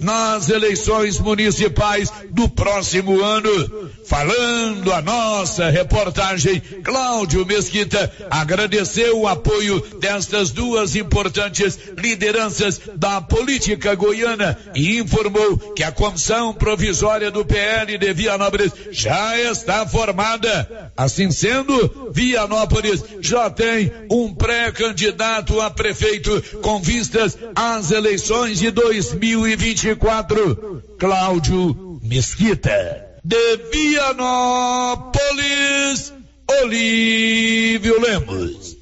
nas eleições municipais do próximo ano. Falando a nossa reportagem, Cláudio Mesquita agradeceu o apoio destas duas importantes lideranças da política goiana e informou que a comissão provisória do PL de Vianópolis já está formada. Assim sendo, Vianópolis já tem um pré-candidato a prefeito com vistas às eleições de 2024, Cláudio Mesquita. De Vianópolis, Olívio Lemos.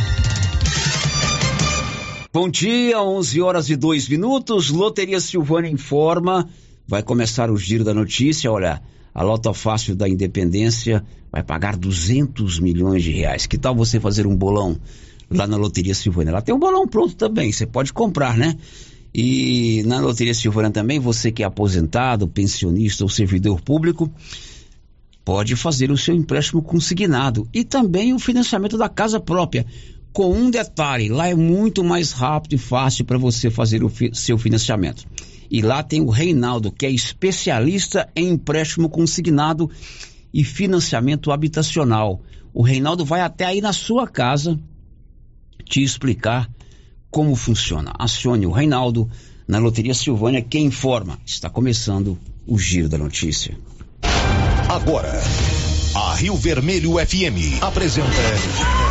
Bom dia, 11 horas e 2 minutos. Loteria Silvânia informa. Vai começar o giro da notícia. Olha, a Lota Fácil da Independência vai pagar 200 milhões de reais. Que tal você fazer um bolão lá na Loteria Silvânia? Lá tem um bolão pronto também. Você pode comprar, né? E na Loteria Silvânia também, você que é aposentado, pensionista ou servidor público, pode fazer o seu empréstimo consignado e também o financiamento da casa própria com um detalhe: lá é muito mais rápido e fácil para você fazer o fi seu financiamento. E lá tem o Reinaldo, que é especialista em empréstimo consignado e financiamento habitacional. O Reinaldo vai até aí na sua casa te explicar como funciona. Acione o Reinaldo na Loteria Silvânia, que informa. Está começando o Giro da Notícia. Agora, a Rio Vermelho FM apresenta.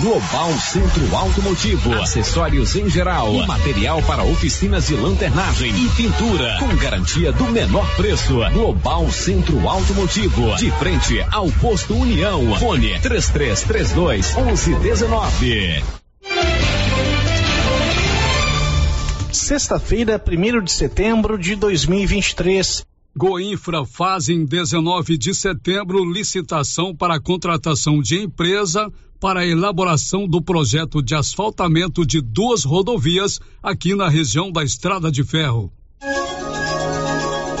Global Centro Automotivo, acessórios em geral, e material para oficinas de lanternagem e pintura, com garantia do menor preço. Global Centro Automotivo, de frente ao posto União. Fone 3332 1119. Sexta-feira, 1 de setembro de 2023. Goinfra faz em 19 de setembro licitação para a contratação de empresa para a elaboração do projeto de asfaltamento de duas rodovias aqui na região da Estrada de Ferro.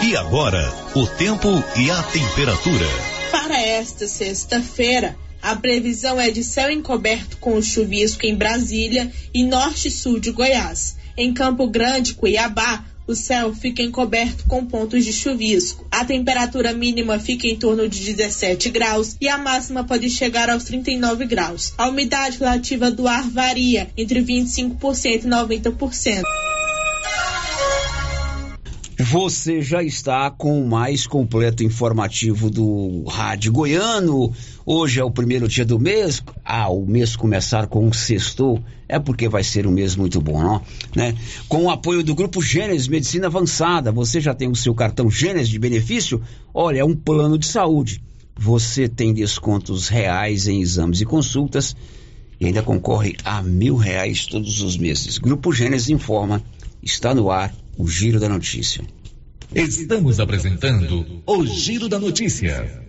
E agora, o tempo e a temperatura. Para esta sexta-feira, a previsão é de céu encoberto com chuvisco em Brasília e norte e sul de Goiás. Em Campo Grande, Cuiabá, o céu fica encoberto com pontos de chuvisco. A temperatura mínima fica em torno de 17 graus e a máxima pode chegar aos 39 graus. A umidade relativa do ar varia entre 25% e 90%. Você já está com o mais completo informativo do Rádio Goiano. Hoje é o primeiro dia do mês. Ah, o mês começar com um sexto é porque vai ser um mês muito bom, não? Né? Com o apoio do Grupo Gênesis Medicina Avançada, você já tem o seu cartão Gênesis de benefício? Olha, é um plano de saúde. Você tem descontos reais em exames e consultas e ainda concorre a mil reais todos os meses. Grupo Gênesis informa, está no ar o Giro da Notícia. Estamos apresentando o Giro da Notícia.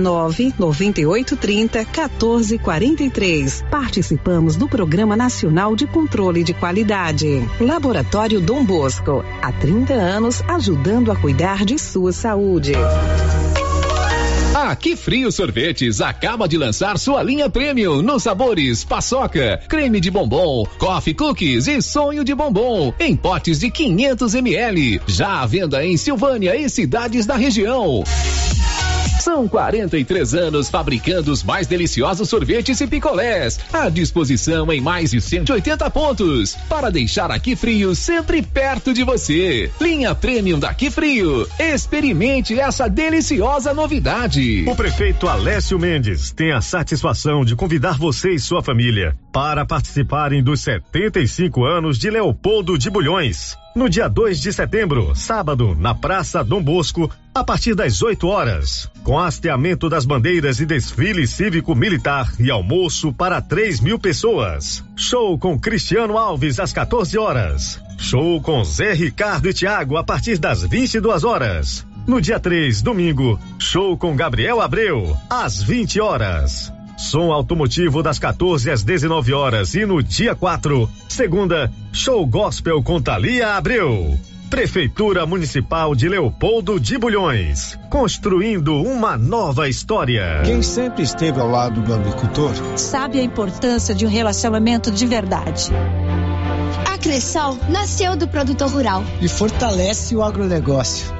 32 14 43. WhatsApp 9 98 30 14 43. Participamos do Programa Nacional de Controle de Qualidade. Laboratório Dom Bosco, há 30 anos ajudando a cuidar de sua saúde. A Que Frio Sorvetes acaba de lançar sua linha premium nos sabores paçoca, creme de bombom, coffee cookies e sonho de bombom em potes de 500 ml. Já à venda em Silvânia e cidades da região. São 43 anos fabricando os mais deliciosos sorvetes e picolés, à disposição em mais de 180 pontos, para deixar aqui frio sempre perto de você. Linha Premium daqui frio. Experimente essa deliciosa novidade. O prefeito Alessio Mendes tem a satisfação de convidar você e sua família para participarem dos 75 anos de Leopoldo de Bulhões. No dia 2 de setembro, sábado, na Praça Dom Bosco, a partir das 8 horas, com hasteamento das bandeiras e desfile cívico-militar e almoço para 3 mil pessoas. Show com Cristiano Alves às 14 horas. Show com Zé Ricardo e Tiago a partir das 22 horas. No dia 3, domingo, show com Gabriel Abreu às 20 horas. Som automotivo das 14 às 19 horas e no dia 4, segunda, show gospel com Thalia Abreu. Prefeitura Municipal de Leopoldo de Bulhões, construindo uma nova história. Quem sempre esteve ao lado do agricultor sabe a importância de um relacionamento de verdade. A Cressol nasceu do produtor rural e fortalece o agronegócio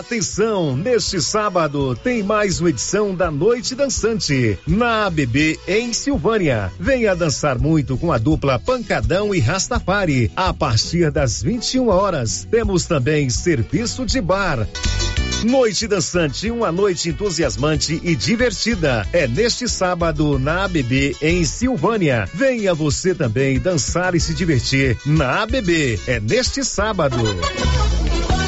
Atenção, neste sábado tem mais uma edição da Noite Dançante na ABB em Silvânia. Venha dançar muito com a dupla Pancadão e Rastafari. A partir das 21 horas, temos também serviço de bar. Noite Dançante, uma noite entusiasmante e divertida. É neste sábado na ABB em Silvânia. Venha você também dançar e se divertir na ABB. É neste sábado.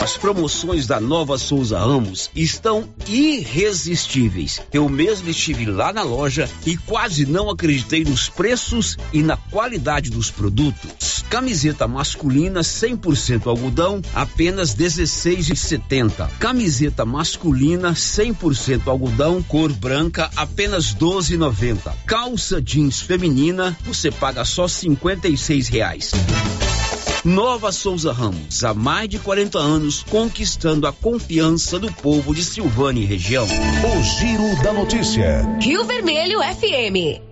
As promoções da Nova Souza Ramos estão irresistíveis. Eu mesmo estive lá na loja e quase não acreditei nos preços e na qualidade dos produtos. Camiseta masculina 100% algodão, apenas 16,70. Camiseta masculina 100% algodão, cor branca, apenas 12,90. Calça jeans feminina, você paga só 56 reais. Nova Souza Ramos, há mais de 40 anos, conquistando a confiança do povo de Silvânia e região. O Giro da Notícia. Rio Vermelho FM.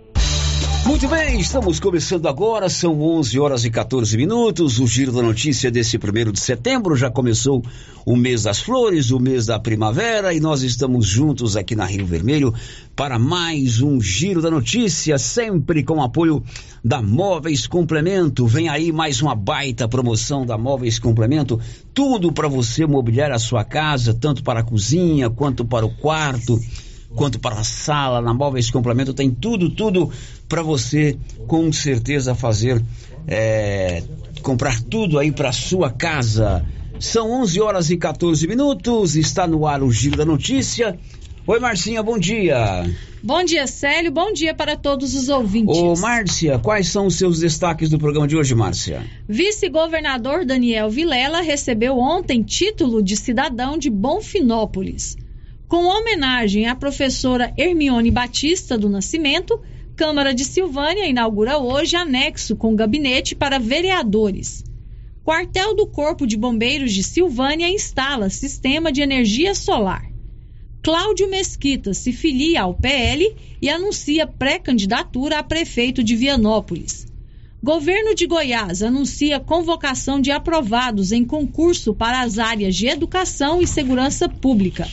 Muito bem, estamos começando agora, são 11 horas e 14 minutos. O Giro da Notícia desse primeiro de setembro já começou o mês das flores, o mês da primavera, e nós estamos juntos aqui na Rio Vermelho para mais um Giro da Notícia, sempre com apoio da Móveis Complemento. Vem aí mais uma baita promoção da Móveis Complemento, tudo para você mobiliar a sua casa, tanto para a cozinha quanto para o quarto quanto para a sala, na Móveis Complemento tem tudo, tudo para você com certeza fazer, é, comprar tudo aí para sua casa. São 11 horas e 14 minutos, está no ar o Giro da Notícia. Oi, Marcinha, bom dia. Bom dia, Célio. Bom dia para todos os ouvintes. Ô, Márcia, quais são os seus destaques do programa de hoje, Márcia? Vice-governador Daniel Vilela recebeu ontem título de cidadão de Bonfinópolis. Com homenagem à professora Hermione Batista do Nascimento, Câmara de Silvânia inaugura hoje anexo com gabinete para vereadores. Quartel do Corpo de Bombeiros de Silvânia instala sistema de energia solar. Cláudio Mesquita se filia ao PL e anuncia pré-candidatura a prefeito de Vianópolis. Governo de Goiás anuncia convocação de aprovados em concurso para as áreas de educação e segurança pública.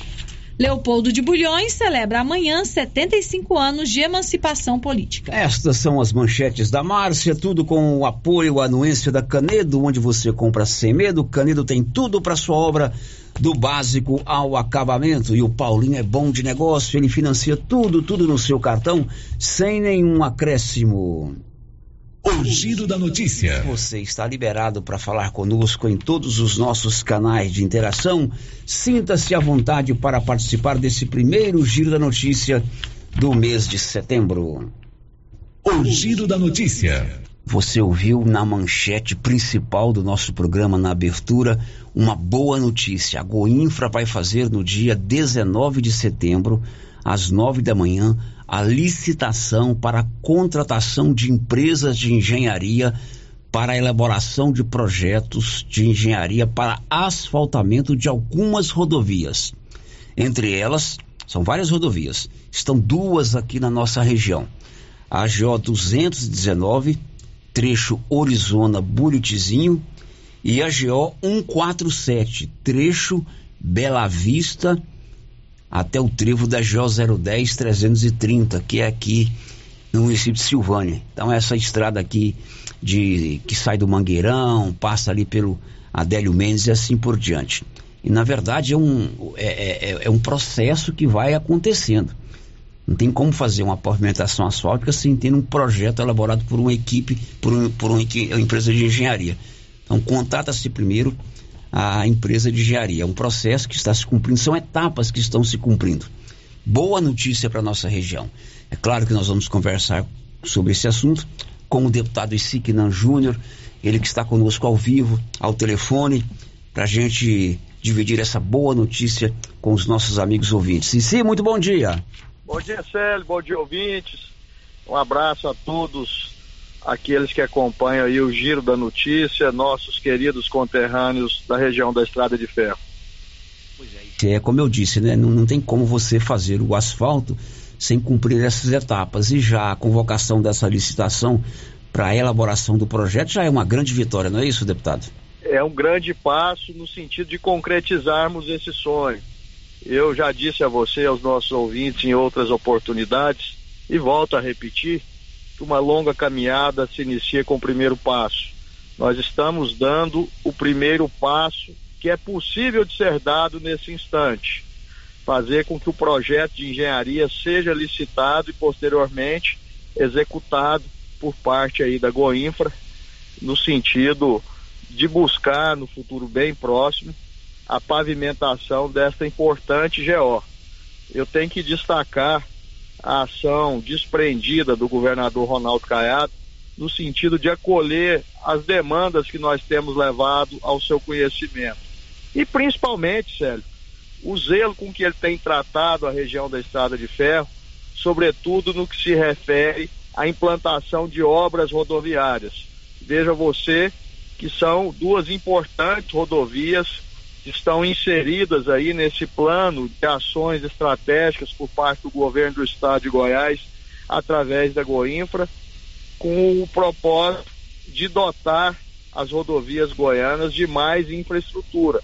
Leopoldo de Bulhões celebra amanhã 75 anos de emancipação política. Estas são as manchetes da Márcia, tudo com o apoio, a anuência da Canedo, onde você compra sem medo. Canedo tem tudo para sua obra do básico ao acabamento. E o Paulinho é bom de negócio, ele financia tudo, tudo no seu cartão, sem nenhum acréscimo. O giro da notícia. Você está liberado para falar conosco em todos os nossos canais de interação. Sinta-se à vontade para participar desse primeiro giro da notícia do mês de setembro. O giro da notícia. Você ouviu na manchete principal do nosso programa, na abertura, uma boa notícia. A Goinfra vai fazer no dia 19 de setembro, às 9 da manhã, a licitação para a contratação de empresas de engenharia para a elaboração de projetos de engenharia para asfaltamento de algumas rodovias. Entre elas, são várias rodovias, estão duas aqui na nossa região. A GO 219 trecho Orizona Buritizinho, e a GO 147, trecho Bela Vista, até o trevo da GO 010 330, que é aqui no município de Silvânia. Então essa estrada aqui de que sai do Mangueirão, passa ali pelo Adélio Mendes e assim por diante. E na verdade é um, é, é, é um processo que vai acontecendo. Não tem como fazer uma pavimentação asfáltica sem ter um projeto elaborado por uma equipe, por, um, por uma, empresa de engenharia. Então, contrata-se primeiro a empresa de engenharia. É um processo que está se cumprindo, são etapas que estão se cumprindo. Boa notícia para a nossa região. É claro que nós vamos conversar sobre esse assunto com o deputado Isiquinan Júnior, ele que está conosco ao vivo, ao telefone, para a gente dividir essa boa notícia com os nossos amigos ouvintes. Sim, muito bom dia. Bom dia, Célio. Bom dia, ouvintes. Um abraço a todos aqueles que acompanham aí o Giro da Notícia, nossos queridos conterrâneos da região da Estrada de Ferro. É, como eu disse, né? Não, não tem como você fazer o asfalto sem cumprir essas etapas. E já a convocação dessa licitação para a elaboração do projeto já é uma grande vitória, não é isso, deputado? É um grande passo no sentido de concretizarmos esse sonho. Eu já disse a você, aos nossos ouvintes, em outras oportunidades, e volto a repetir, uma longa caminhada se inicia com o primeiro passo. Nós estamos dando o primeiro passo que é possível de ser dado nesse instante. Fazer com que o projeto de engenharia seja licitado e posteriormente executado por parte aí da Goinfra, no sentido de buscar no futuro bem próximo a pavimentação desta importante GO. Eu tenho que destacar a ação desprendida do governador Ronaldo Caiado no sentido de acolher as demandas que nós temos levado ao seu conhecimento. E principalmente, Célio, o zelo com que ele tem tratado a região da Estrada de Ferro, sobretudo no que se refere à implantação de obras rodoviárias. Veja você que são duas importantes rodovias estão inseridas aí nesse plano de ações estratégicas por parte do governo do estado de Goiás, através da Goinfra, com o propósito de dotar as rodovias goianas de mais infraestrutura.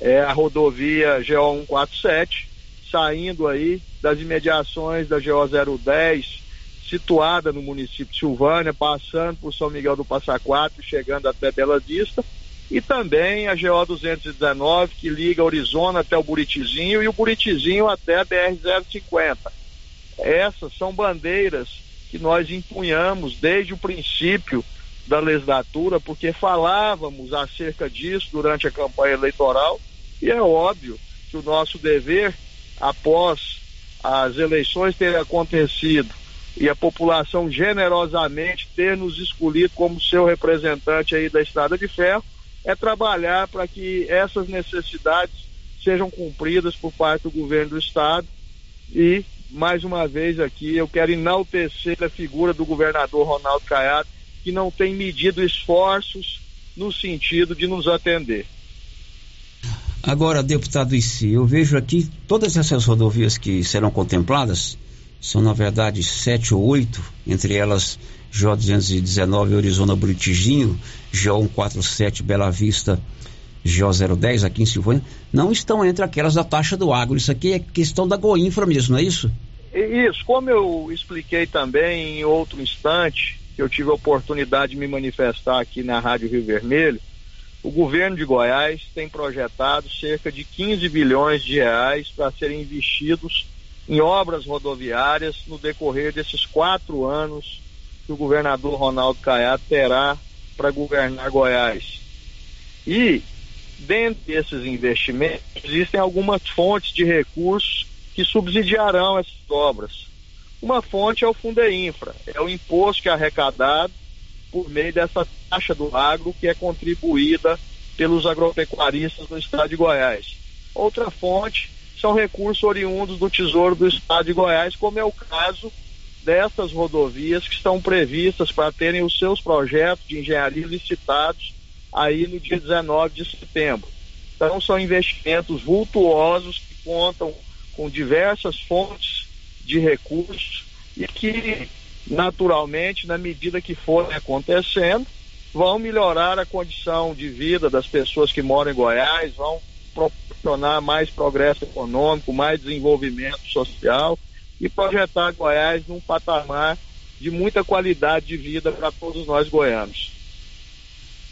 É a rodovia GO 147, saindo aí das imediações da GO 010, situada no município de Silvânia, passando por São Miguel do Passa Quatro, chegando até Bela Vista, e também a GO 219 que liga Arizona até o Buritizinho e o Buritizinho até a BR 050. Essas são bandeiras que nós empunhamos desde o princípio da legislatura, porque falávamos acerca disso durante a campanha eleitoral e é óbvio que o nosso dever após as eleições terem acontecido e a população generosamente ter nos escolhido como seu representante aí da Estrada de Ferro, é trabalhar para que essas necessidades sejam cumpridas por parte do governo do estado e mais uma vez aqui eu quero enaltecer a figura do governador Ronaldo Caiado que não tem medido esforços no sentido de nos atender. Agora, deputado Issi, eu vejo aqui todas essas rodovias que serão contempladas, são na verdade sete ou oito, entre elas J219 Arizona Brutiginho, J147 Bela Vista, J010 aqui em Silvânia, não estão entre aquelas da taxa do agro. Isso aqui é questão da Goinfra mesmo, não é isso? Isso, como eu expliquei também em outro instante, que eu tive a oportunidade de me manifestar aqui na Rádio Rio Vermelho, o governo de Goiás tem projetado cerca de 15 bilhões de reais para serem investidos em obras rodoviárias no decorrer desses quatro anos que o governador Ronaldo Caiado terá para governar Goiás. E, dentro desses investimentos, existem algumas fontes de recursos que subsidiarão essas obras. Uma fonte é o Fundeinfra, é o imposto que é arrecadado por meio dessa taxa do agro que é contribuída pelos agropecuaristas do estado de Goiás. Outra fonte são recursos oriundos do Tesouro do Estado de Goiás, como é o caso dessas rodovias que estão previstas para terem os seus projetos de engenharia licitados aí no dia 19 de setembro. Então são investimentos vultuosos que contam com diversas fontes de recursos e que naturalmente, na medida que forem acontecendo, vão melhorar a condição de vida das pessoas que moram em Goiás, vão proporcionar mais progresso econômico, mais desenvolvimento social e projetar Goiás num patamar de muita qualidade de vida para todos nós goianos.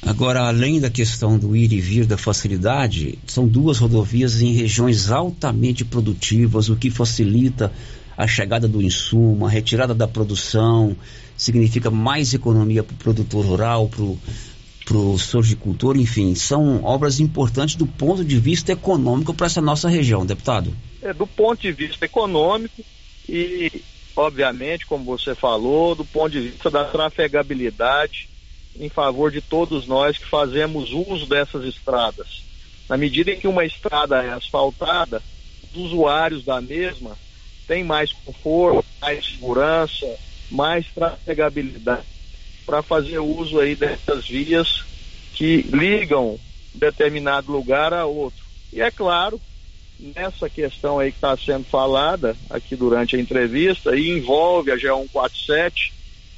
Agora, além da questão do ir e vir da facilidade, são duas rodovias em regiões altamente produtivas, o que facilita a chegada do insumo, a retirada da produção, significa mais economia para o produtor rural, para o sorgicultor, enfim, são obras importantes do ponto de vista econômico para essa nossa região, deputado. É, do ponto de vista econômico e, obviamente, como você falou, do ponto de vista da trafegabilidade em favor de todos nós que fazemos uso dessas estradas. Na medida em que uma estrada é asfaltada, os usuários da mesma tem mais conforto, mais segurança, mais trafegabilidade para fazer uso aí dessas vias que ligam determinado lugar a outro. E é claro, nessa questão aí que está sendo falada aqui durante a entrevista, e envolve a GO 147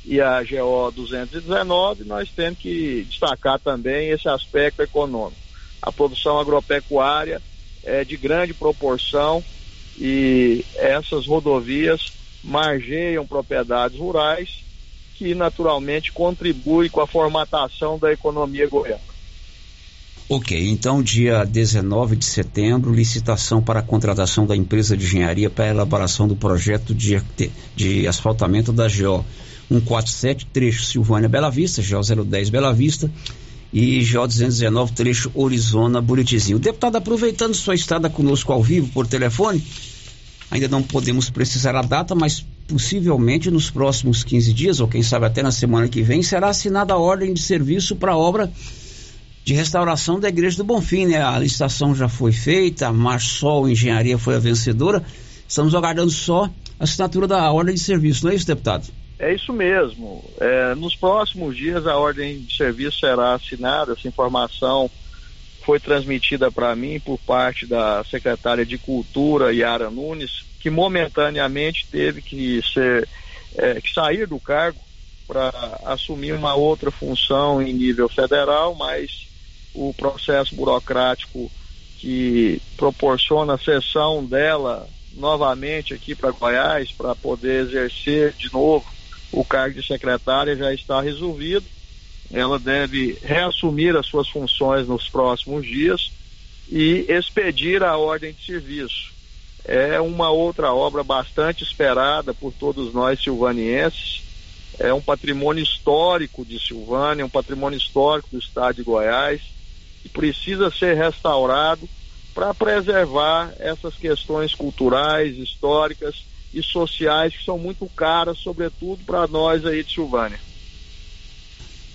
e a GO 219, nós temos que destacar também esse aspecto econômico. A produção agropecuária é de grande proporção e essas rodovias margeiam propriedades rurais que naturalmente contribuem com a formatação da economia goiana. Ok, então dia 19 de setembro, licitação para a contratação da empresa de engenharia para a elaboração do projeto de, de asfaltamento da GO 147, trecho Silvânia Bela Vista, GO 010 Bela Vista e GO 219, trecho Orizona Buritizinho. Deputado, aproveitando sua estada conosco ao vivo por telefone, ainda não podemos precisar a data, mas possivelmente nos próximos 15 dias, ou quem sabe até na semana que vem, será assinada a ordem de serviço para a obra de restauração da Igreja do Bonfim, né? A licitação já foi feita, a Marsol Engenharia foi a vencedora. Estamos aguardando só a assinatura da ordem de serviço, não é isso, deputado? É isso mesmo. É, nos próximos dias a ordem de serviço será assinada, essa informação foi transmitida para mim por parte da secretária de Cultura, Yara Nunes, que momentaneamente teve que ser é, que sair do cargo para assumir uma outra função em nível federal, mas o processo burocrático que proporciona a sessão dela novamente aqui para Goiás para poder exercer de novo o cargo de secretária já está resolvido. Ela deve reassumir as suas funções nos próximos dias e expedir a ordem de serviço. É uma outra obra bastante esperada por todos nós silvanienses. É um patrimônio histórico de Silvânia, um patrimônio histórico do estado de Goiás, que precisa ser restaurado para preservar essas questões culturais, históricas e sociais que são muito caras, sobretudo para nós aí de Silvânia.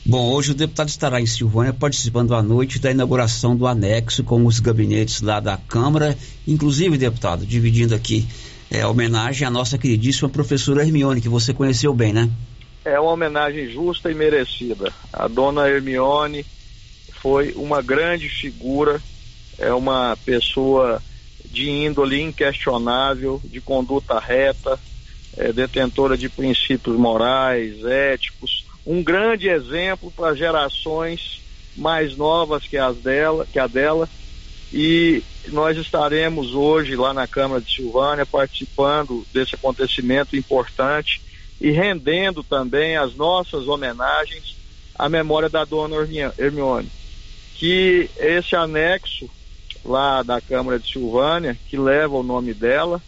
Bom, hoje o deputado estará em Silvânia participando à noite da inauguração do anexo com os gabinetes lá da Câmara, inclusive, deputado, dividindo aqui é, homenagem à nossa queridíssima professora Hermione, que você conheceu bem, né? É uma homenagem justa e merecida. A dona Hermione foi uma grande figura, é uma pessoa de índole inquestionável, de conduta reta, é, detentora de princípios morais, éticos, um grande exemplo para gerações mais novas que as dela, que a dela. E nós estaremos hoje lá na Câmara de Silvânia participando desse acontecimento importante e rendendo também as nossas homenagens à memória da dona Hermione, que esse anexo lá da Câmara de Silvânia, que leva o nome dela,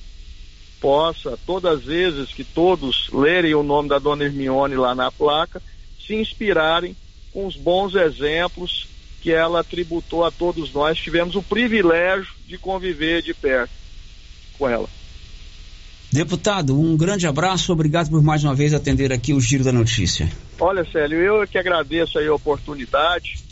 possa, todas as vezes que todos lerem o nome da dona Hermione lá na placa, se inspirarem com os bons exemplos que ela tributou a todos nós. Tivemos o privilégio de conviver de perto com ela. Deputado, um grande abraço, obrigado por mais uma vez atender aqui o Giro da Notícia. Olha, Célio, eu que agradeço aí a oportunidade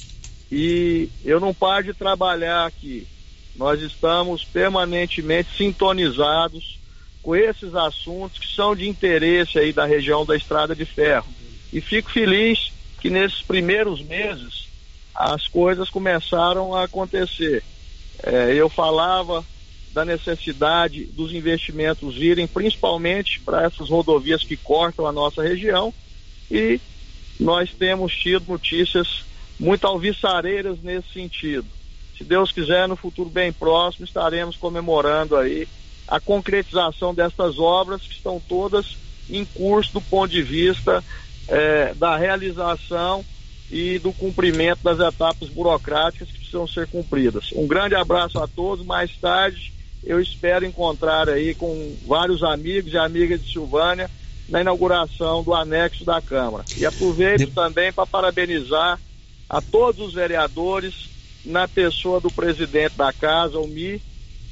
e eu não paro de trabalhar aqui. Nós estamos permanentemente sintonizados com esses assuntos que são de interesse aí da região da Estrada de Ferro. E fico feliz que nesses primeiros meses as coisas começaram a acontecer. É, eu falava da necessidade dos investimentos virem principalmente para essas rodovias que cortam a nossa região e nós temos tido notícias muito alvissareiras nesse sentido. Se Deus quiser, no futuro bem próximo, estaremos comemorando aí a concretização dessas obras que estão todas em curso do ponto de vista eh, da realização e do cumprimento das etapas burocráticas que precisam ser cumpridas. Um grande abraço a todos. Mais tarde, eu espero encontrar aí com vários amigos e amigas de Silvânia na inauguração do anexo da Câmara. E aproveito de... também para parabenizar a todos os vereadores na pessoa do presidente da casa, o Mi,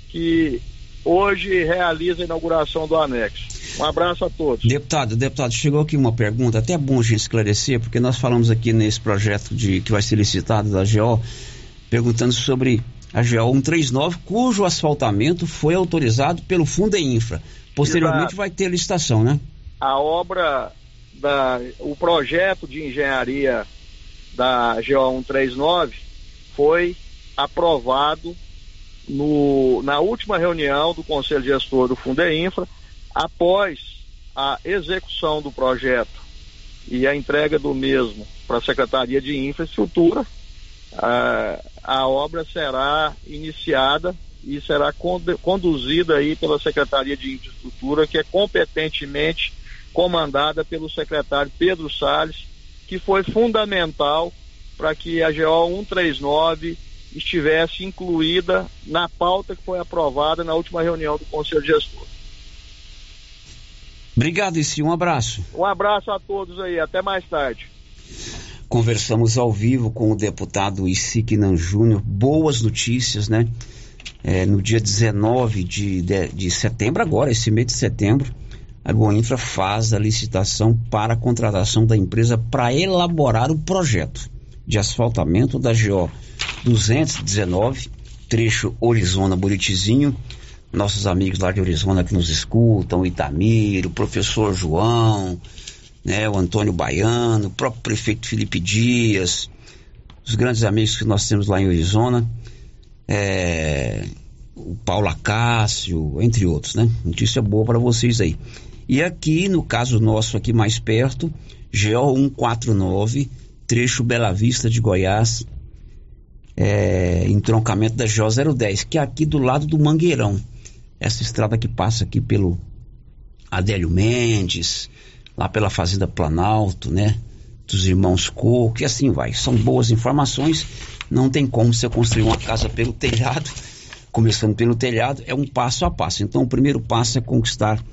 que hoje realiza a inauguração do anexo. Um abraço a todos. Deputado, deputado, chegou aqui uma pergunta, até bom a gente esclarecer, porque nós falamos aqui nesse projeto de que vai ser licitado da GO, perguntando sobre a GO 139, cujo asfaltamento foi autorizado pelo Infra. Posteriormente Exato. vai ter licitação, né? A obra da o projeto de engenharia da GO 139 foi aprovado no, na última reunião do Conselho Gestor do Infra após a execução do projeto e a entrega do mesmo para a Secretaria de Infraestrutura, a, a obra será iniciada e será conduzida aí pela Secretaria de Infraestrutura, que é competentemente comandada pelo secretário Pedro Salles, que foi fundamental para que a GO 139 estivesse incluída na pauta que foi aprovada na última reunião do Conselho Gestor. Obrigado, Issi. Um abraço. Um abraço a todos aí. Até mais tarde. Conversamos ao vivo com o deputado Isiquinan Júnior. Boas notícias, né? É, no dia 19 de, de, de, setembro, agora, esse mês de setembro, a Goinfra faz a licitação para a contratação da empresa para elaborar o projeto de asfaltamento da GO 219, trecho Orizona-Buritizinho, nossos amigos lá de Arizona que nos escutam, o Itamir, o professor João, né, o Antônio Baiano, o próprio prefeito Felipe Dias, os grandes amigos que nós temos lá em Arizona, é, o Paulo Acácio, entre outros, né? Notícia boa para vocês aí. E aqui, no caso nosso aqui mais perto, GO 149, trecho Bela Vista de Goiás, é, entroncamento da GO 010, que é aqui do lado do Mangueirão essa estrada que passa aqui pelo Adélio Mendes, lá pela Fazenda Planalto, né? Dos irmãos Coco, e assim vai. São boas informações. Não tem como você construir uma casa pelo telhado, começando pelo telhado, é um passo a passo. Então, o primeiro passo é conquistar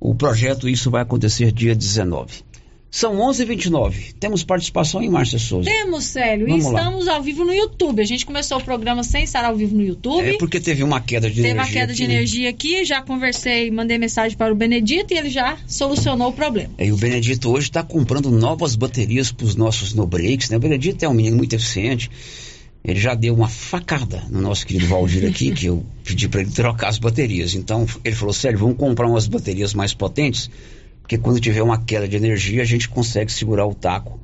o projeto. Isso vai acontecer dia 19. São 11:29. Temos participação em Márcia Souza. Temos, Célio. Vamos e estamos lá. ao vivo no YouTube. A gente começou o programa sem estar ao vivo no YouTube. É porque teve uma queda de teve energia. Teve uma queda aqui, de energia aqui. Já conversei, mandei mensagem para o Benedito e ele já solucionou o problema. É, e o Benedito hoje está comprando novas baterias para os nossos no breaks. Né? O Benedito é um menino muito eficiente. Ele já deu uma facada no nosso querido Valdir aqui, que eu pedi para ele trocar as baterias. Então ele falou: Sério, vamos comprar umas baterias mais potentes porque quando tiver uma queda de energia, a gente consegue segurar o taco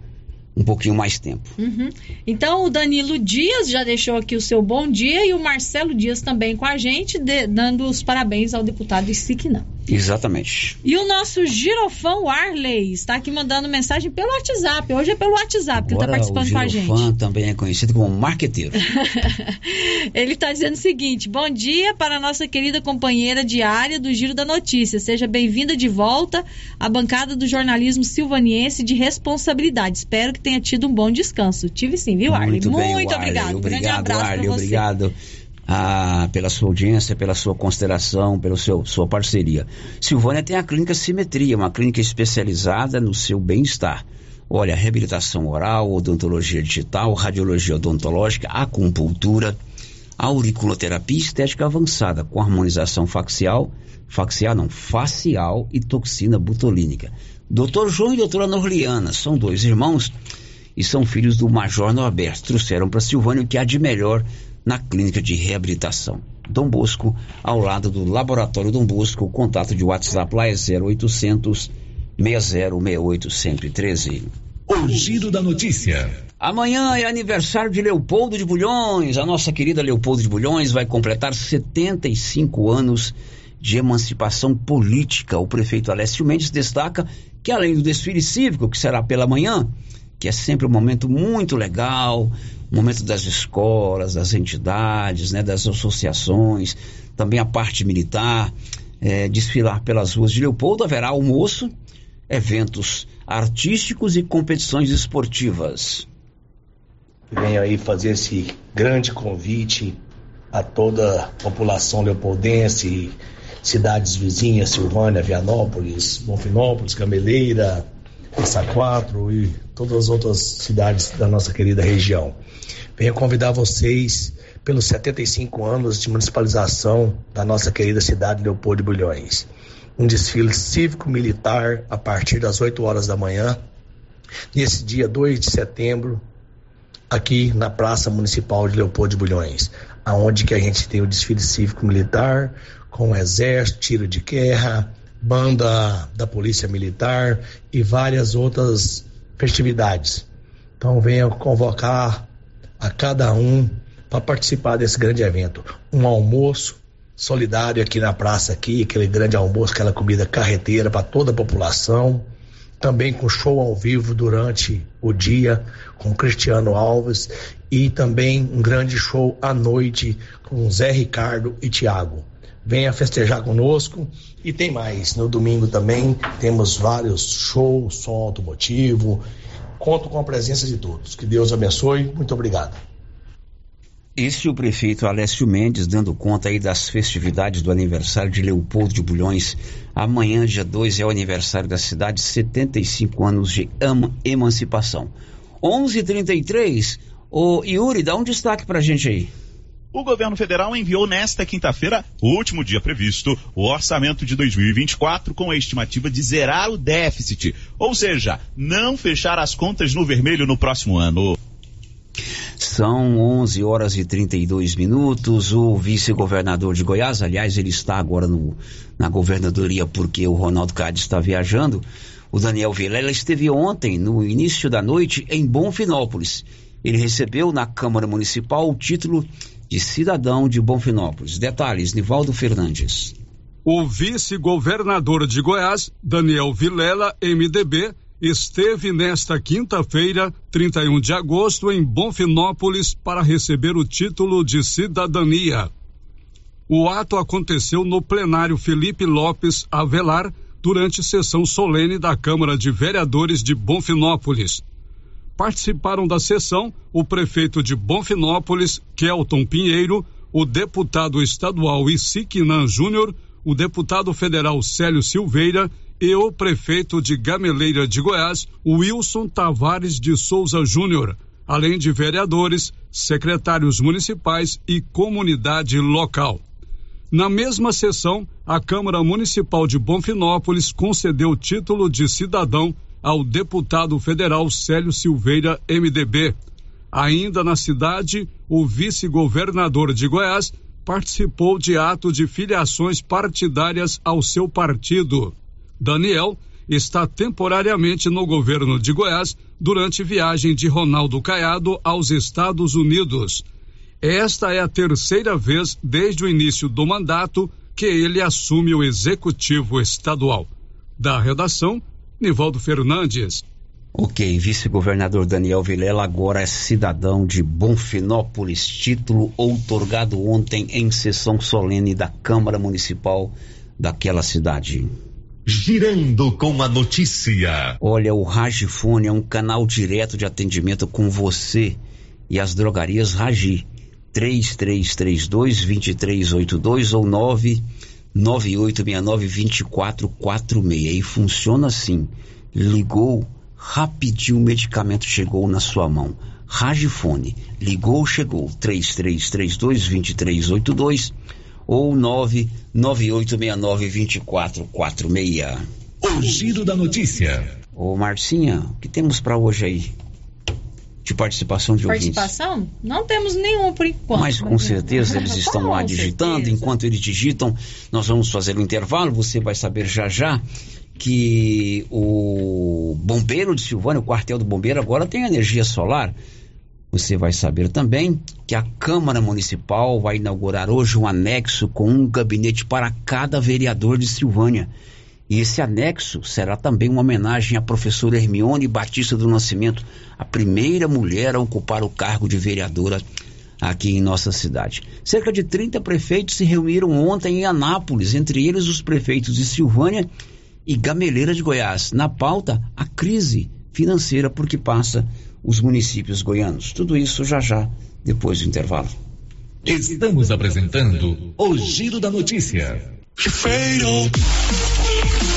um pouquinho mais tempo. Uhum. Então, o Danilo Dias já deixou aqui o seu bom dia e o Marcelo Dias também com a gente, de, dando os parabéns ao deputado Isiquinã. Exatamente. E o nosso girofão Arley está aqui mandando mensagem pelo WhatsApp. Hoje é pelo WhatsApp que Agora, ele está participando com a o gente. girofã também é conhecido como marqueteiro. Ele está dizendo o seguinte: bom dia para a nossa querida companheira diária do Giro da Notícia. Seja bem-vinda de volta à bancada do jornalismo silvaniense de responsabilidade. Espero que tenha tido um bom descanso. Tive sim, viu, Arley? Muito bem, Muito o Arley. obrigado. Obrigado, Grande abraço Arley, você. obrigado ah, pela sua audiência, pela sua consideração, pela seu, sua parceria. Silvânia tem a clínica Simetria, uma clínica especializada no seu bem-estar. Olha, reabilitação oral, odontologia digital, radiologia odontológica, acupuntura, auriculoterapia estética avançada, com harmonização facial, facial não, facial e toxina butolínica. Doutor João e doutora Norliana são dois irmãos e são filhos do Major Norberto. Trouxeram para Silvânia o que há de melhor na clínica de reabilitação. Dom Bosco, ao lado do Laboratório Dom Bosco, o contato de WhatsApp lá é 0800 6068 113. O Giro da Notícia. Amanhã é aniversário de Leopoldo de Bulhões. A nossa querida Leopoldo de Bulhões vai completar 75 anos de emancipação política. O prefeito Alessio Mendes destaca que além do desfile cívico, que será pela manhã, que é sempre um momento muito legal, momento das escolas, das entidades, né, das associações, também a parte militar, é, desfilar pelas ruas de Leopoldo, haverá almoço, eventos artísticos e competições esportivas. Venho aí fazer esse grande convite a toda a população leopoldense, cidades vizinhas, Silvânia, Vianópolis, Bonfinópolis, Gameleira, Quatro e todas as outras cidades da nossa querida região. Venho convidar vocês pelos 75 anos de municipalização da nossa querida cidade de Leopoldo de Bulhões. Um desfile cívico-militar a partir das 8 horas da manhã, nesse dia 2 de setembro, aqui na Praça Municipal de Leopoldo de Bulhões, aonde que a gente tem o desfile cívico-militar com o exército, tiro de guerra, banda da Polícia Militar e várias outras festividades. Então venha convocar a cada um para participar desse grande evento. Um almoço solidário aqui na praça aqui, aquele grande almoço, aquela comida carreteira para toda a população. Também com show ao vivo durante o dia com Cristiano Alves e também um grande show à noite com Zé Ricardo e Tiago. Venha festejar conosco e tem mais. No domingo também temos vários shows, som automotivo. Conto com a presença de todos. Que Deus abençoe. Muito obrigado. Este é o prefeito Alessio Mendes dando conta aí das festividades do aniversário de Leopoldo de Bulhões. Amanhã, dia 2, é o aniversário da cidade, 75 anos de emancipação. 11:33. O Yuri, dá um destaque pra gente aí. O governo federal enviou nesta quinta-feira, último dia previsto, o orçamento de 2024 com a estimativa de zerar o déficit, ou seja, não fechar as contas no vermelho no próximo ano. São 11 horas e 32 minutos. O vice-governador de Goiás, aliás, ele está agora no, na governadoria porque o Ronaldo Cade está viajando. O Daniel Vilela esteve ontem, no início da noite, em Bonfinópolis. Ele recebeu na Câmara Municipal o título de cidadão de Bonfinópolis. Detalhes, Nivaldo Fernandes. O vice-governador de Goiás, Daniel Vilela, MDB, esteve nesta quinta-feira, 31 de agosto, em Bonfinópolis para receber o título de cidadania. O ato aconteceu no plenário Felipe Lopes Avelar durante sessão solene da Câmara de Vereadores de Bonfinópolis. Participaram da sessão o prefeito de Bonfinópolis, Kelton Pinheiro, o deputado estadual Isiquinan Júnior, o deputado federal Célio Silveira e o prefeito de Gameleira de Goiás, Wilson Tavares de Souza Júnior, além de vereadores, secretários municipais e comunidade local. Na mesma sessão, a Câmara Municipal de Bonfinópolis concedeu o título de cidadão ao deputado federal Célio Silveira, MDB. Ainda na cidade, o vice-governador de Goiás participou de ato de filiações partidárias ao seu partido. Daniel está temporariamente no governo de Goiás durante viagem de Ronaldo Caiado aos Estados Unidos. Esta é a terceira vez desde o início do mandato que ele assume o executivo estadual. Da redação, Nivaldo Fernandes. Ok, vice-governador Daniel Vilela agora é cidadão de Bonfinópolis, título outorgado ontem em sessão solene da Câmara Municipal daquela cidade. Girando com a notícia. Olha, o Ragifone é um canal direto de atendimento com você e as drogarias Ragi. 3332-2382 ou 99869-2446. E funciona assim. Ligou rapidinho o medicamento chegou na sua mão. Ragifone, ligou, chegou, 3332-2382 ou 99869-2446. O giro da notícia. Ô Marcinha, o que temos para hoje aí? De participação de participação? ouvintes. Não temos nenhum por enquanto. Mas com certeza eles estão lá digitando. certeza. Enquanto eles digitam, nós vamos fazer um intervalo. Você vai saber já já que o bombeiro de Silvânia, o quartel do bombeiro, agora tem energia solar. Você vai saber também que a Câmara Municipal vai inaugurar hoje um anexo com um gabinete para cada vereador de Silvânia. E esse anexo será também uma homenagem à professora Hermione Batista do Nascimento, a primeira mulher a ocupar o cargo de vereadora aqui em nossa cidade. Cerca de 30 prefeitos se reuniram ontem em Anápolis, entre eles os prefeitos de Silvânia e Gameleira de Goiás. Na pauta, a crise financeira por que passa os municípios goianos. Tudo isso já já, depois do intervalo. Estamos apresentando o Giro da Notícia.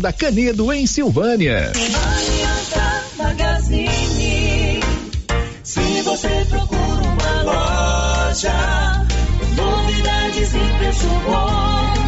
da Canedo, em Silvânia. Se você procura uma loja, novidades e preço bom.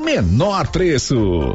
menor preço.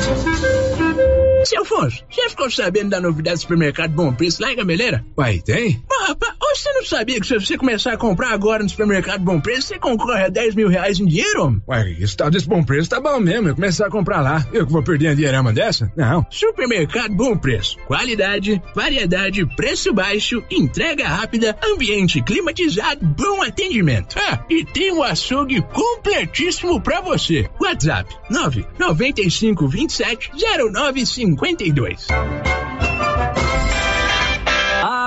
Seu Afonso, você ficou sabendo da novidade do supermercado Bom Preço lá em Gameleira? Uai, tem? Ah, rapaz, você não sabia que se você começar a comprar agora no supermercado Bom Preço, você concorre a 10 mil reais em dinheiro? homem? Uai, esse tal desse bom preço tá bom mesmo. Eu começar a comprar lá. Eu que vou perder a dinheirama dessa? Não. Supermercado Bom Preço. Qualidade, variedade, preço baixo, entrega rápida, ambiente climatizado, bom atendimento. Ah, e tem um açougue completíssimo pra você. WhatsApp 995 27 0952.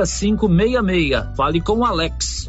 6566. Fale com o Alex.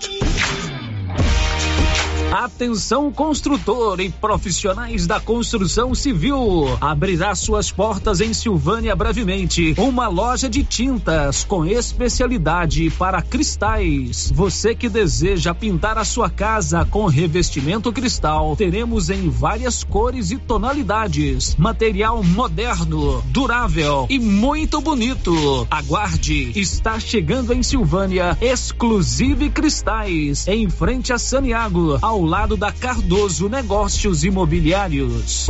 Atenção construtor e profissionais da construção civil. Abrirá suas portas em Silvânia brevemente. Uma loja de tintas com especialidade para cristais. Você que deseja pintar a sua casa com revestimento cristal, teremos em várias cores e tonalidades. Material moderno, durável e muito bonito. Aguarde, está chegando em Silvânia Exclusive Cristais, em frente a Saniago, ao ao lado da Cardoso Negócios Imobiliários.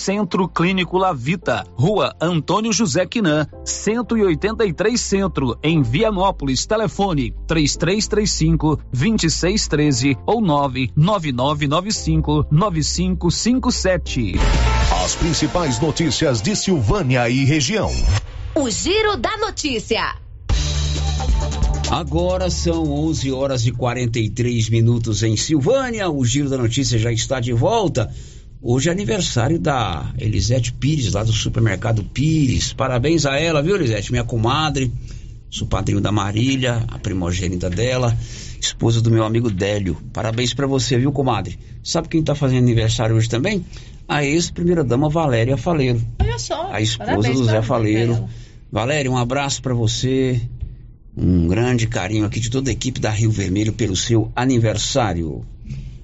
Centro Clínico Lavita, Rua Antônio José Quinan, 183 Centro, em Vianópolis. Telefone 3335 2613 ou 99995 9557. As principais notícias de Silvânia e região. O Giro da Notícia. Agora são 11 horas e 43 minutos em Silvânia. O Giro da Notícia já está de volta. Hoje é aniversário da Elisete Pires, lá do supermercado Pires. Parabéns a ela, viu, Elisete? Minha comadre, sou padrinho da Marília, a primogênita dela, esposa do meu amigo Délio. Parabéns para você, viu, comadre? Sabe quem tá fazendo aniversário hoje também? A ex-primeira-dama Valéria Faleiro. Olha só. A esposa do Zé Faleiro. Valéria, um abraço para você. Um grande carinho aqui de toda a equipe da Rio Vermelho pelo seu aniversário.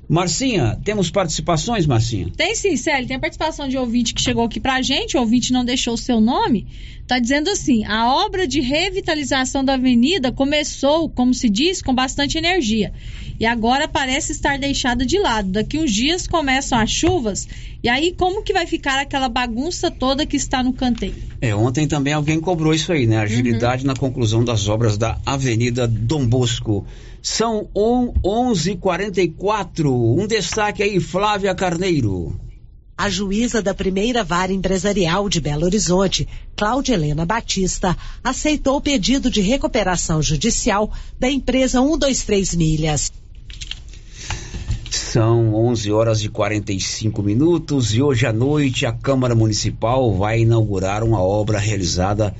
Marcinha, temos participações, Marcinha? Tem sim, Célio. Tem a participação de ouvinte que chegou aqui pra gente, o ouvinte não deixou o seu nome. Tá dizendo assim: a obra de revitalização da avenida começou, como se diz, com bastante energia. E agora parece estar deixada de lado. Daqui uns dias começam as chuvas e aí como que vai ficar aquela bagunça toda que está no canteiro? É, ontem também alguém cobrou isso aí, né? Agilidade Uhum. na conclusão das obras da Avenida Dom Bosco. São on- 11:44. Um destaque aí, Flávia Carneiro. A juíza da primeira vara empresarial de Belo Horizonte, Cláudia Helena Batista, aceitou o pedido de recuperação judicial da empresa 123 Milhas. São 11 horas e 45 minutos e hoje à noite a Câmara Municipal vai inaugurar uma obra realizada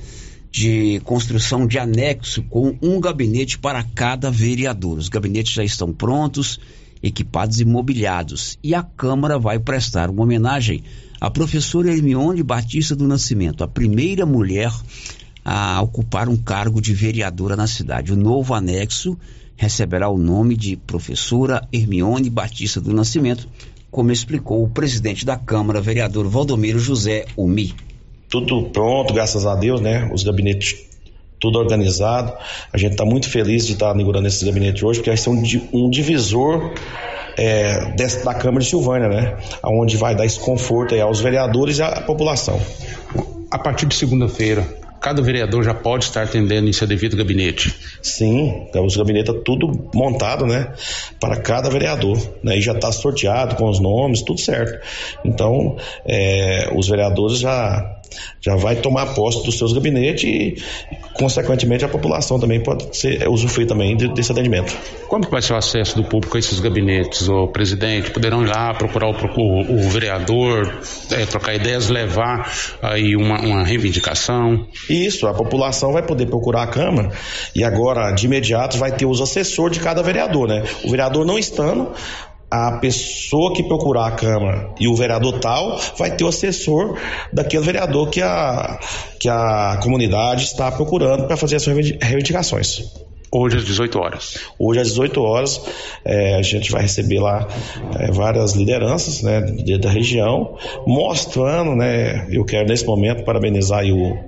de construção de anexo com um gabinete para cada vereador. Os gabinetes já estão prontos, equipados e mobiliados. E a Câmara vai prestar uma homenagem à professora Hermione Batista do Nascimento, a primeira mulher a ocupar um cargo de vereadora na cidade. O novo anexo receberá o nome de professora Hermione Batista do Nascimento, como explicou o presidente da Câmara, vereador Valdomiro José Umi. tudo pronto, graças a Deus, né? Os gabinetes tudo organizado. A gente está muito feliz de estar inaugurando esse gabinete hoje, porque vai ser um, di- um divisor é, dessa- da Câmara de Silvânia, né? Onde vai dar esse conforto aí aos vereadores e à população. A partir de segunda-feira, cada vereador já pode estar atendendo em seu devido gabinete. Sim, então os gabinetes tá tudo montado, né? Para cada vereador, né? E já está sorteado com os nomes, tudo certo. Então, é, os vereadores já já vai tomar posse dos seus gabinetes e, consequentemente, a população também pode ser é, usufruir também de- desse atendimento. Como vai ser o acesso do público a esses gabinetes? O presidente poderão ir lá procurar o, procu- o vereador, eh, trocar ideias, levar aí uma, uma reivindicação. Isso, a população vai poder procurar a Câmara e agora, de imediato, vai ter os assessores de cada vereador, né? O vereador não estando, a pessoa que procurar a Câmara e o vereador tal vai ter o assessor daquele vereador que a, que a comunidade está procurando para fazer as suas reivindic- reivindicações. Hoje às 18 horas. Hoje às 18 horas é, a gente vai receber lá é, várias lideranças né, da região, mostrando, né, eu quero nesse momento parabenizar aí o,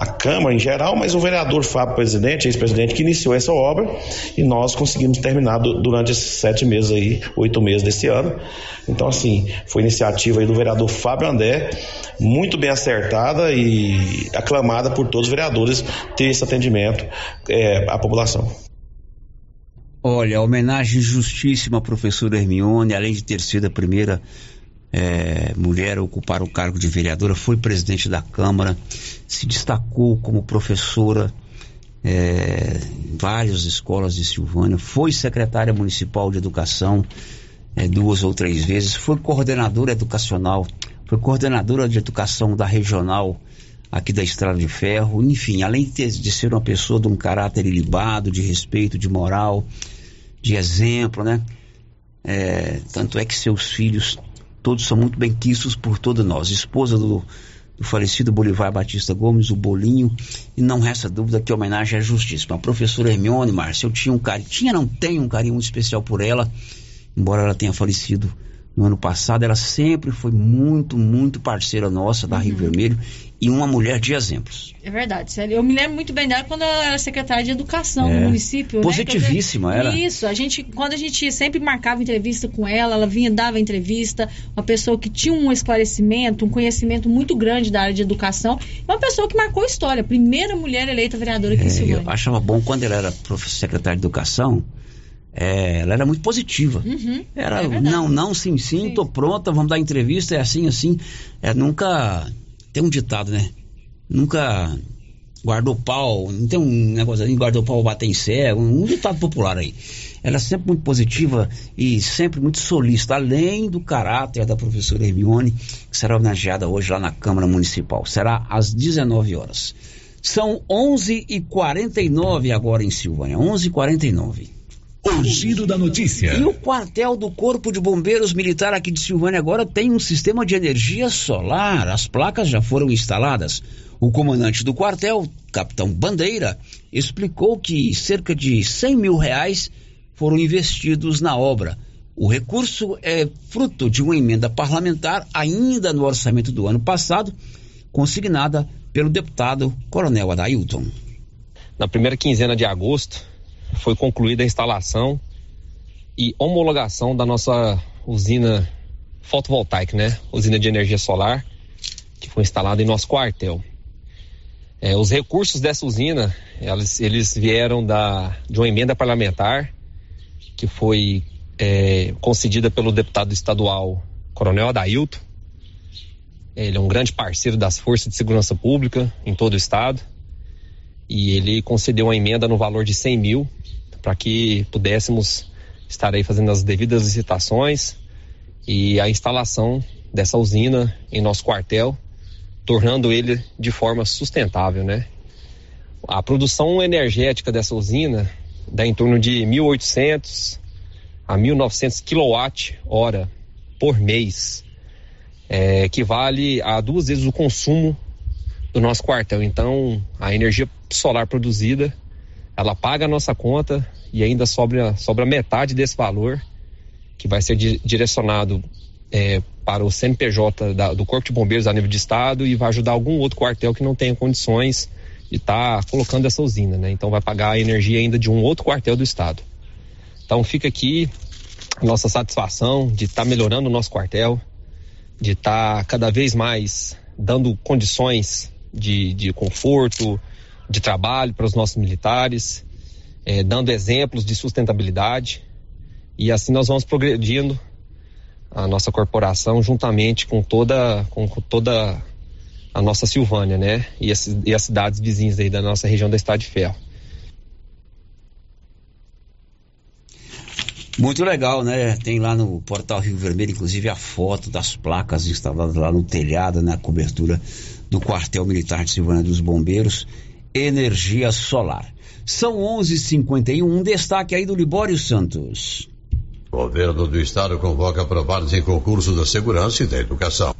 a Câmara em geral, mas o vereador Fábio Presidente, ex-presidente, que iniciou essa obra e nós conseguimos terminar du- durante esses sete meses aí, oito meses desse ano. Então, assim, foi iniciativa aí do vereador Fábio André, muito bem acertada e aclamada por todos os vereadores ter esse atendimento é, à população. Olha, homenagem justíssima à professora Hermione, além de ter sido a primeira eh, mulher a ocupar o cargo de vereadora, foi presidente da Câmara, se destacou como professora eh, em várias escolas de Silvânia, foi secretária municipal de educação eh, duas ou três vezes, foi coordenadora educacional, foi coordenadora de educação da regional aqui da Estrada de Ferro, enfim, além de, ter- de ser uma pessoa de um caráter ilibado, de respeito, de moral, de exemplo, né? É, tanto é que seus filhos todos são muito bem quistos por todos nós. Esposa do, do falecido Bolivar Batista Gomes, o Bolinho, e não resta dúvida que a homenagem é justíssima. A professora Hermione, Márcia, eu tinha um carinho, tinha não tenho um carinho muito especial por ela, embora ela tenha falecido no ano passado, ela sempre foi muito, muito parceira nossa da Rio Vermelho e uma mulher de exemplos. É verdade, Célia. Eu me lembro muito bem dela quando ela era secretária de educação É. no município. Positivíssima, né? Quer dizer, era. Isso, a gente, quando a gente sempre marcava entrevista com ela, ela vinha, dava entrevista, uma pessoa que tinha um esclarecimento, um conhecimento muito grande da área de educação, uma pessoa que marcou história, primeira mulher eleita vereadora aqui em É, Silvânia. eu achava bom quando ela era secretária de educação, é, ela era muito positiva. Uhum, Era é não, não, sim, sim, tô pronta, vamos dar entrevista, é assim, assim. É, nunca. Tem um ditado, né? Nunca guardou pau, não tem um negócio assim, guardou pau bater em cego, um ditado popular aí. Ela é sempre muito positiva e sempre muito solista, além do caráter da professora Hermione, que será homenageada hoje lá na Câmara Municipal. Será às 19 horas. São 11h49 agora em Silvânia, 11h49. O giro da notícia. E o quartel do Corpo de Bombeiros Militar aqui de Silvânia agora tem um sistema de energia solar. As placas já foram instaladas. O comandante do quartel, capitão Bandeira, explicou que cerca de 100 mil reais foram investidos na obra. O recurso é fruto de uma emenda parlamentar ainda no orçamento do ano passado, consignada pelo deputado Coronel Adailton. Na primeira quinzena de agosto foi concluída a instalação e homologação da nossa usina fotovoltaica, né? Usina de energia solar, que foi instalada em nosso quartel. É, os recursos dessa usina, eles, vieram da, de uma emenda parlamentar que foi é, concedida pelo deputado estadual Coronel Adailton. Ele é um grande parceiro das forças de segurança pública em todo o estado. E ele concedeu uma emenda no valor de 100 mil para que pudéssemos estar aí fazendo as devidas licitações e a instalação dessa usina em nosso quartel tornando ele de forma sustentável, né? A produção energética dessa usina dá em torno de 1.800 a 1.900 kWh por mês, é, equivale a duas vezes o consumo do nosso quartel. Então, a energia solar produzida, ela paga a nossa conta e ainda sobra, sobra metade desse valor que vai ser di direcionado é, para o CNPJ da, do Corpo de Bombeiros a nível de estado e vai ajudar algum outro quartel que não tenha condições de estar tá colocando essa usina, né? Então vai pagar a energia ainda de um outro quartel do estado. Então fica aqui nossa satisfação de estar tá melhorando o nosso quartel, de estar tá cada vez mais dando condições de, de conforto, de trabalho para os nossos militares, é, dando exemplos de sustentabilidade. E assim nós vamos progredindo a nossa corporação juntamente com toda, com, toda a nossa Silvânia, né? E as, e as cidades vizinhas aí da nossa região da Estado de Ferro. Muito legal, né? Tem lá no portal Rio Vermelho, inclusive, a foto das placas instaladas lá no telhado, na cobertura do quartel militar de Silvânia dos Bombeiros. Energia solar. São 11:51. Um destaque aí do Libório Santos. Governo do Estado convoca aprovados em concurso da segurança e da educação.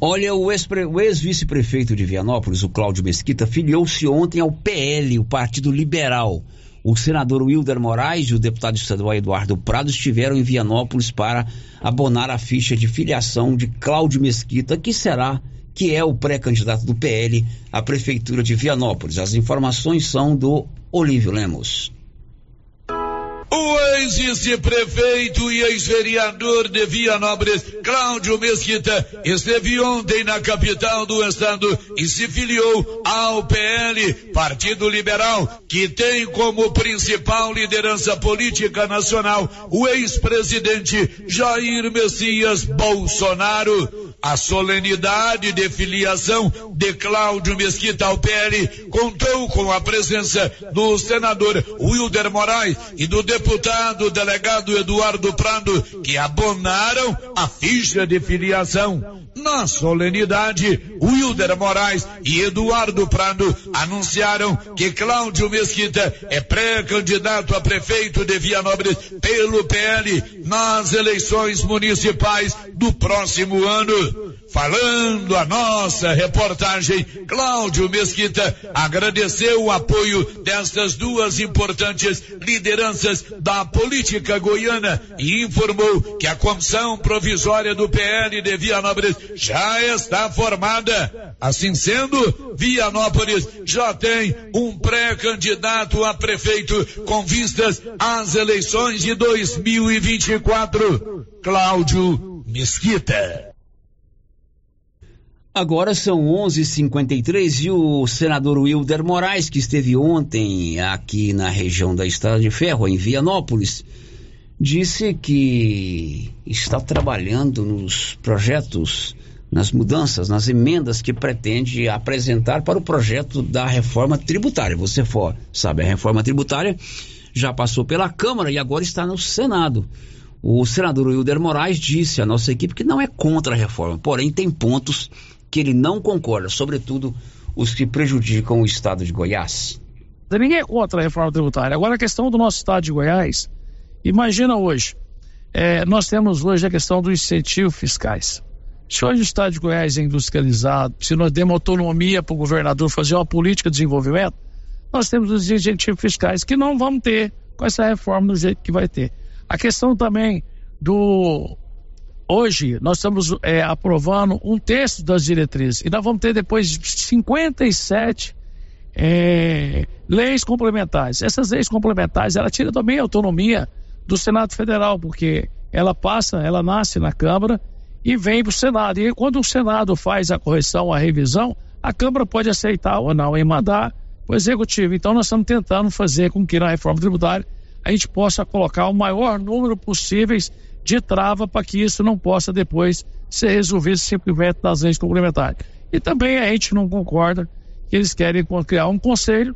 Olha, o ex-vice-prefeito de Vianópolis, o Cláudio Mesquita, filiou-se ontem ao PL, o Partido Liberal. O senador Wilder Moraes e o deputado estadual Eduardo Prado estiveram em Vianópolis para abonar a ficha de filiação de Cláudio Mesquita, que será, que é o pré-candidato do PL à prefeitura de Vianópolis. As informações são do Olívio Lemos. O ex-vice-prefeito e ex-vereador de Vianópolis, Cláudio Mesquita, esteve ontem na capital do estado e se filiou ao PL, Partido Liberal, que tem como principal liderança política nacional o ex-presidente Jair Messias Bolsonaro. A solenidade de filiação de Cláudio Mesquita ao PL contou com a presença do senador Wilder Moraes e do deputado delegado Eduardo Prado, que abonaram a ficha de filiação. Na solenidade, Wilder Moraes e Eduardo Prado anunciaram que Cláudio Mesquita é pré-candidato a prefeito de Vianópolis pelo PL nas eleições municipais do próximo ano. Falando a nossa reportagem, Cláudio Mesquita agradeceu o apoio destas duas importantes lideranças da política goiana e informou que a comissão provisória do PL de Vianópolis já está formada. Assim sendo, Vianópolis já tem um pré-candidato a prefeito com vistas às eleições de 2024. Cláudio Mesquita. Agora são 11:53 e o senador Wilder Moraes, que esteve ontem aqui na região da Estrada de Ferro, em Vianópolis, disse que está trabalhando nos projetos, nas mudanças, nas emendas que pretende apresentar para o projeto da reforma tributária. Você for, sabe, a reforma tributária já passou pela Câmara e agora está no Senado. O senador Wilder Moraes disse à nossa equipe que não é contra a reforma, porém tem pontos que ele não concorda, sobretudo os que prejudicam o estado de Goiás? Ninguém é contra a reforma tributária. Agora, a questão do nosso estado de Goiás, imagina hoje, é, nós temos hoje a questão dos incentivos fiscais. Se hoje o estado de Goiás é industrializado, se nós demos autonomia para o governador fazer uma política de desenvolvimento, nós temos os incentivos fiscais que não vamos ter com essa reforma do jeito que vai ter. A questão também do Hoje, nós estamos é, aprovando um terço das diretrizes e nós vamos ter depois 57 é, leis complementares. Essas leis complementares, ela tira também a autonomia do Senado Federal, porque ela passa, ela nasce na Câmara e vem para o Senado. E quando o Senado faz a correção, a revisão, a Câmara pode aceitar ou não e mandar para o Executivo. Então nós estamos tentando fazer com que na reforma tributária a gente possa colocar o maior número possíveis de trava para que isso não possa depois ser resolvido simplesmente nas leis complementares. E também a gente não concorda que eles querem criar um conselho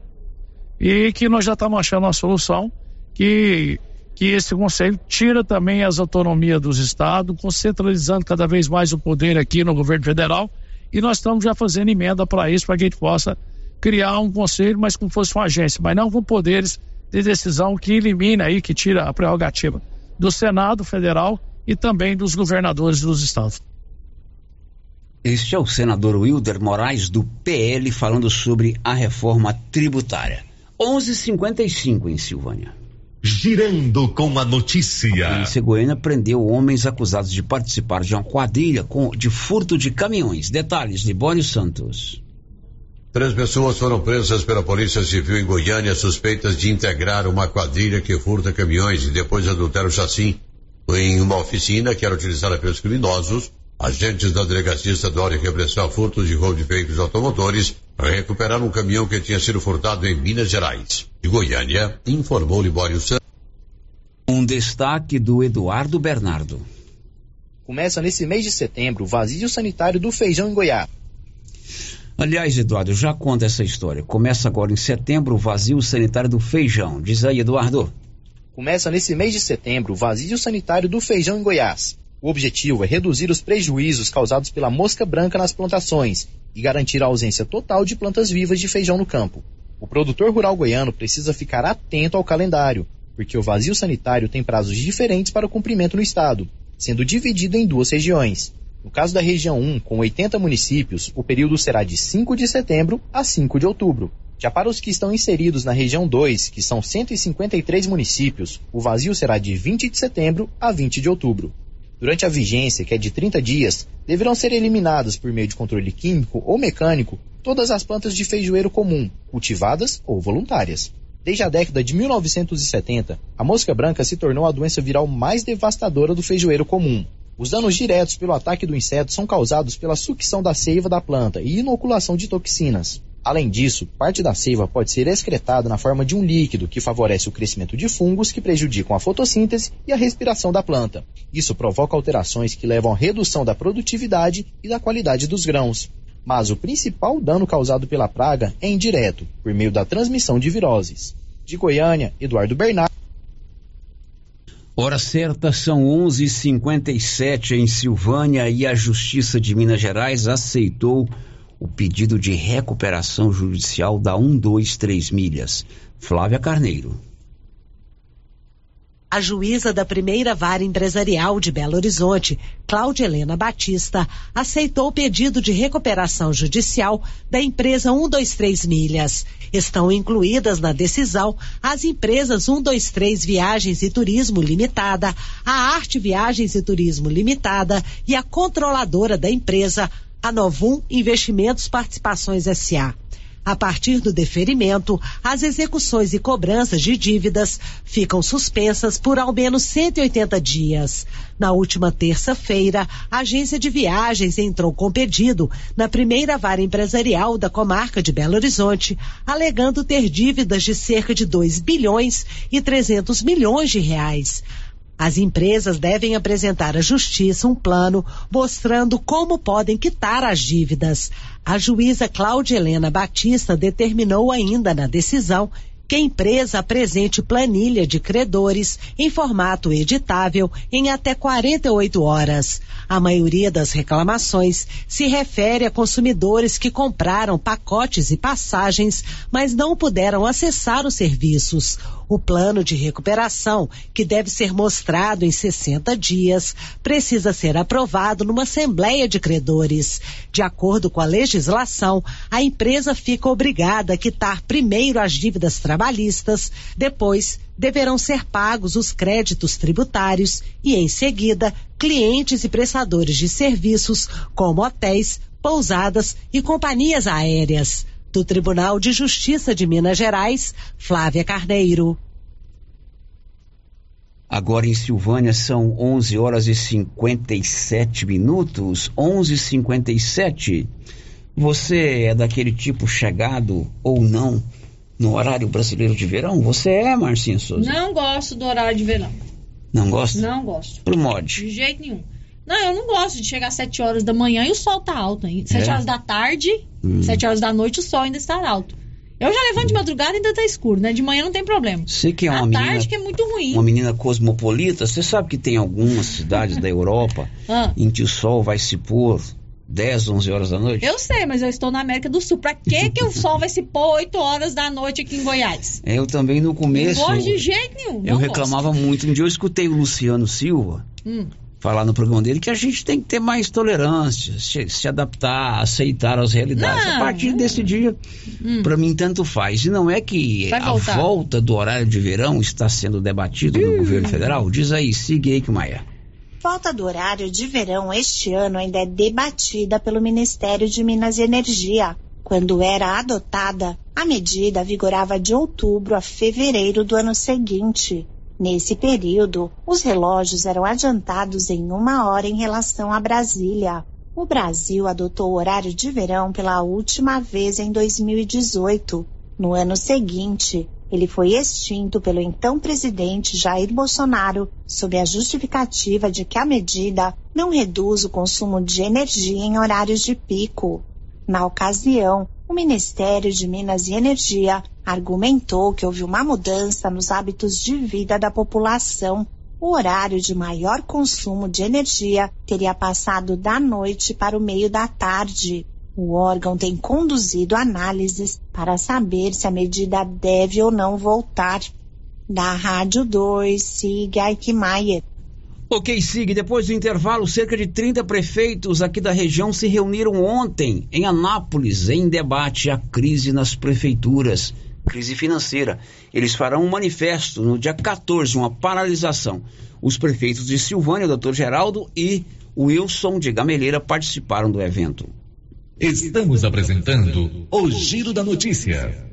e que nós já estamos achando uma solução que que esse conselho tira também as autonomias dos estados, concentralizando cada vez mais o poder aqui no governo federal, e nós estamos já fazendo emenda para isso, para que a gente possa criar um conselho, mas como fosse uma agência, mas não com poderes de decisão que elimina aí, que tira a prerrogativa do Senado Federal e também dos governadores dos estados. Este é o senador Wilder Moraes do PL falando sobre a reforma tributária. 11:55 em Silvânia. Girando com a notícia. A polícia goiana prendeu homens acusados de participar de uma quadrilha com, de furto de caminhões. Detalhes de Bônio Santos. Três pessoas foram presas pela Polícia Civil em Goiânia suspeitas de integrar uma quadrilha que furta caminhões e depois adultera o chassi em uma oficina que era utilizada pelos criminosos. Agentes da Delegacia Estadual de Repressão a Furtos de Roubo de Veículos Automotores recuperaram um caminhão que tinha sido furtado em Minas Gerais. De Goiânia, informou Libório Santos. Um destaque do Eduardo Bernardo. Começa nesse mês de setembro o vazio sanitário do feijão em Goiás. Aliás, Eduardo, já conto essa história. Começa agora em setembro o vazio sanitário do feijão. Diz aí, Eduardo. Começa nesse mês de setembro o vazio sanitário do feijão em Goiás. O objetivo é reduzir os prejuízos causados pela mosca branca nas plantações e garantir a ausência total de plantas vivas de feijão no campo. O produtor rural goiano precisa ficar atento ao calendário, porque o vazio sanitário tem prazos diferentes para o cumprimento no estado, sendo dividido em duas regiões. No caso da região 1, com 80 municípios, o período será de 5 de setembro a 5 de outubro. Já para os que estão inseridos na região 2, que são 153 municípios, o vazio será de 20 de setembro a 20 de outubro. Durante a vigência, que é de 30 dias, deverão ser eliminadas por meio de controle químico ou mecânico todas as plantas de feijoeiro comum, cultivadas ou voluntárias. Desde a década de 1970, a mosca branca se tornou a doença viral mais devastadora do feijoeiro comum. Os danos diretos pelo ataque do inseto são causados pela sucção da seiva da planta e inoculação de toxinas. Além disso, parte da seiva pode ser excretada na forma de um líquido que favorece o crescimento de fungos que prejudicam a fotossíntese e a respiração da planta. Isso provoca alterações que levam à redução da produtividade e da qualidade dos grãos. Mas o principal dano causado pela praga é indireto, por meio da transmissão de viroses. De Goiânia, Eduardo Bernardo. Hora certa são 11:57 em Silvânia e a Justiça de Minas Gerais aceitou o pedido de recuperação judicial da 123 milhas. Flávia Carneiro. A juíza da primeira vara empresarial de Belo Horizonte, Cláudia Helena Batista, aceitou o pedido de recuperação judicial da empresa 123 Milhas. Estão incluídas na decisão as empresas 123 Viagens e Turismo Limitada, a Arte Viagens e Turismo Limitada e a controladora da empresa, a Novum Investimentos Participações SA. A partir do deferimento, as execuções e cobranças de dívidas ficam suspensas por ao menos 180 dias. Na última terça-feira, a agência de viagens entrou com pedido na primeira vara empresarial da comarca de Belo Horizonte, alegando ter dívidas de cerca de 2 bilhões e 300 milhões de reais. As empresas devem apresentar à Justiça um plano mostrando como podem quitar as dívidas. A juíza Cláudia Helena Batista determinou ainda na decisão que a empresa apresente planilha de credores em formato editável em até 48 horas. A maioria das reclamações se refere a consumidores que compraram pacotes e passagens, mas não puderam acessar os serviços. O plano de recuperação, que deve ser mostrado em 60 dias, precisa ser aprovado numa assembleia de credores. De acordo com a legislação, a empresa fica obrigada a quitar primeiro as dívidas trabalhistas, depois deverão ser pagos os créditos tributários e, em seguida, clientes e prestadores de serviços, como hotéis, pousadas e companhias aéreas. Do Tribunal de Justiça de Minas Gerais, Flávia Carneiro. Agora em Silvânia são 11 horas e 57 minutos. 11:57. Você é daquele tipo chegado ou não no horário brasileiro de verão? Você é, Marcinho Souza? Não gosto do horário de verão. Não gosta? Não gosto. Pro mod. De jeito nenhum. Não, eu não gosto de chegar às 7 horas da manhã e o sol tá alto ainda. 7 É? horas da tarde, Hum. 7 horas da noite, o sol ainda está alto. Eu já levanto de madrugada e ainda tá escuro, né? De manhã não tem problema. Você que é uma à menina, tarde que é muito ruim. uma menina cosmopolita, você sabe que tem algumas cidades da Europa Ah. em que o sol vai se pôr 10, 11 horas da noite? Eu sei, mas eu estou na América do Sul. Pra que que o sol vai se pôr 8 horas da noite aqui em Goiás? Eu também no começo. não gosto de jeito nenhum. Eu reclamava muito. Um dia eu escutei o Luciano Silva gosto. Hum. Falar no programa dele que a gente tem que ter mais tolerância, se, se adaptar, aceitar as realidades. Não, a partir desse dia, Hum. pra mim, tanto faz. E não é que Vai a voltar. volta do horário de verão está sendo debatido no governo federal? Diz aí, siga aí que Maia. Volta do horário de verão este ano ainda é debatida pelo Ministério de Minas e Energia. Quando era adotada, a medida vigorava de outubro a fevereiro do ano seguinte. Nesse período, os relógios eram adiantados em uma hora em relação a Brasília. O Brasil adotou o horário de verão pela última vez em 2018. No ano seguinte, ele foi extinto pelo então presidente Jair Bolsonaro, sob a justificativa de que a medida não reduz o consumo de energia em horários de pico. Na ocasião, o Ministério de Minas e Energia argumentou que houve uma mudança nos hábitos de vida da população. O horário de maior consumo de energia teria passado da noite para o meio da tarde. O órgão tem conduzido análises para saber se a medida deve ou não voltar. Da Rádio 2, siga Aikmaier. Ok, Sig, depois do intervalo, cerca de 30 prefeitos aqui da região se reuniram ontem em Anápolis em debate à crise nas prefeituras, crise financeira. Eles farão um manifesto no dia 14, uma paralisação. Os prefeitos de Silvânia, o. Geraldo e Wilson de Gameleira participaram do evento. Estamos apresentando o Giro da Notícia.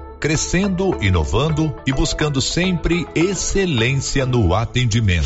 crescendo, inovando e buscando sempre excelência no atendimento.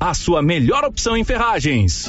a sua melhor opção em ferragens.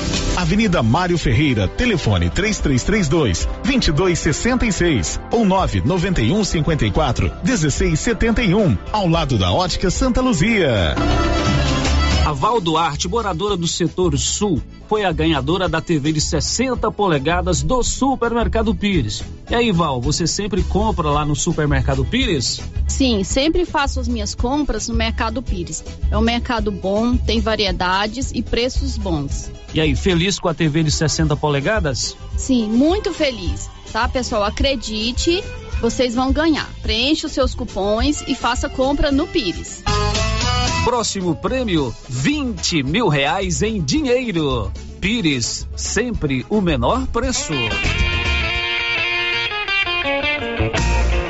Avenida Mário Ferreira, telefone 3332 2266 ou 991 54 1671, ao lado da Ótica Santa Luzia. A Val Duarte, moradora do setor sul, foi a ganhadora da TV de 60 polegadas do Supermercado Pires. E aí, Val, você sempre compra lá no Supermercado Pires? Sim, sempre faço as minhas compras no Mercado Pires. É um mercado bom, tem variedades e preços bons. E aí, feliz com a TV de 60 polegadas? Sim, muito feliz. Tá, pessoal? Acredite, vocês vão ganhar. Preencha os seus cupons e faça compra no Pires. Próximo prêmio: 20 mil reais em dinheiro. Pires, sempre o menor preço.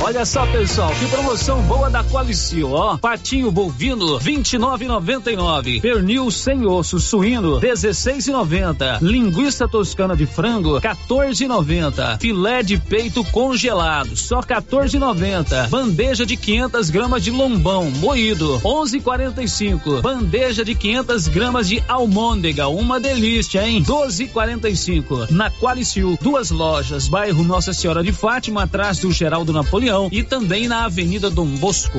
Olha só, pessoal, que promoção boa da Qualicil, ó. Patinho bovino, 29,99. Pernil sem osso suíno, 16,90. Linguiça toscana de frango, 14,90. Filé de peito congelado, só 14,90. Bandeja de 500 gramas de lombão moído, 11,45. Bandeja de 500 gramas de almôndega, uma delícia, hein? 12,45. Na Qualicil, duas lojas, bairro Nossa Senhora de Fátima, atrás do Geraldo Napoleão e também na Avenida Dom Bosco.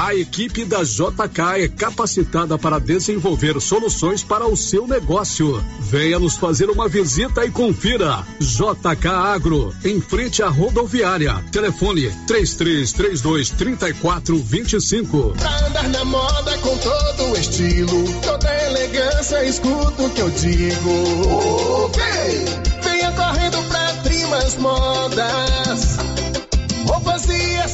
A equipe da JK é capacitada para desenvolver soluções para o seu negócio. Venha nos fazer uma visita e confira. JK Agro, em frente à rodoviária. Telefone 3332 3425. Pra andar na moda com todo o estilo, toda elegância, escuta o que eu digo. Ok! Venha correndo pra Trimas Modas.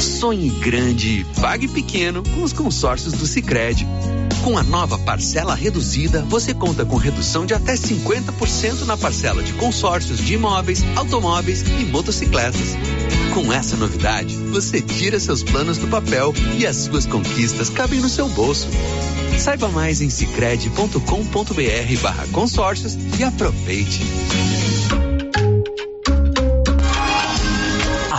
Sonhe grande, pague pequeno com os consórcios do Sicredi. Com a nova parcela reduzida, você conta com redução de até 50% na parcela de consórcios de imóveis, automóveis e motocicletas. Com essa novidade, você tira seus planos do papel e as suas conquistas cabem no seu bolso. Saiba mais em cicred.com.br barra consórcios e aproveite.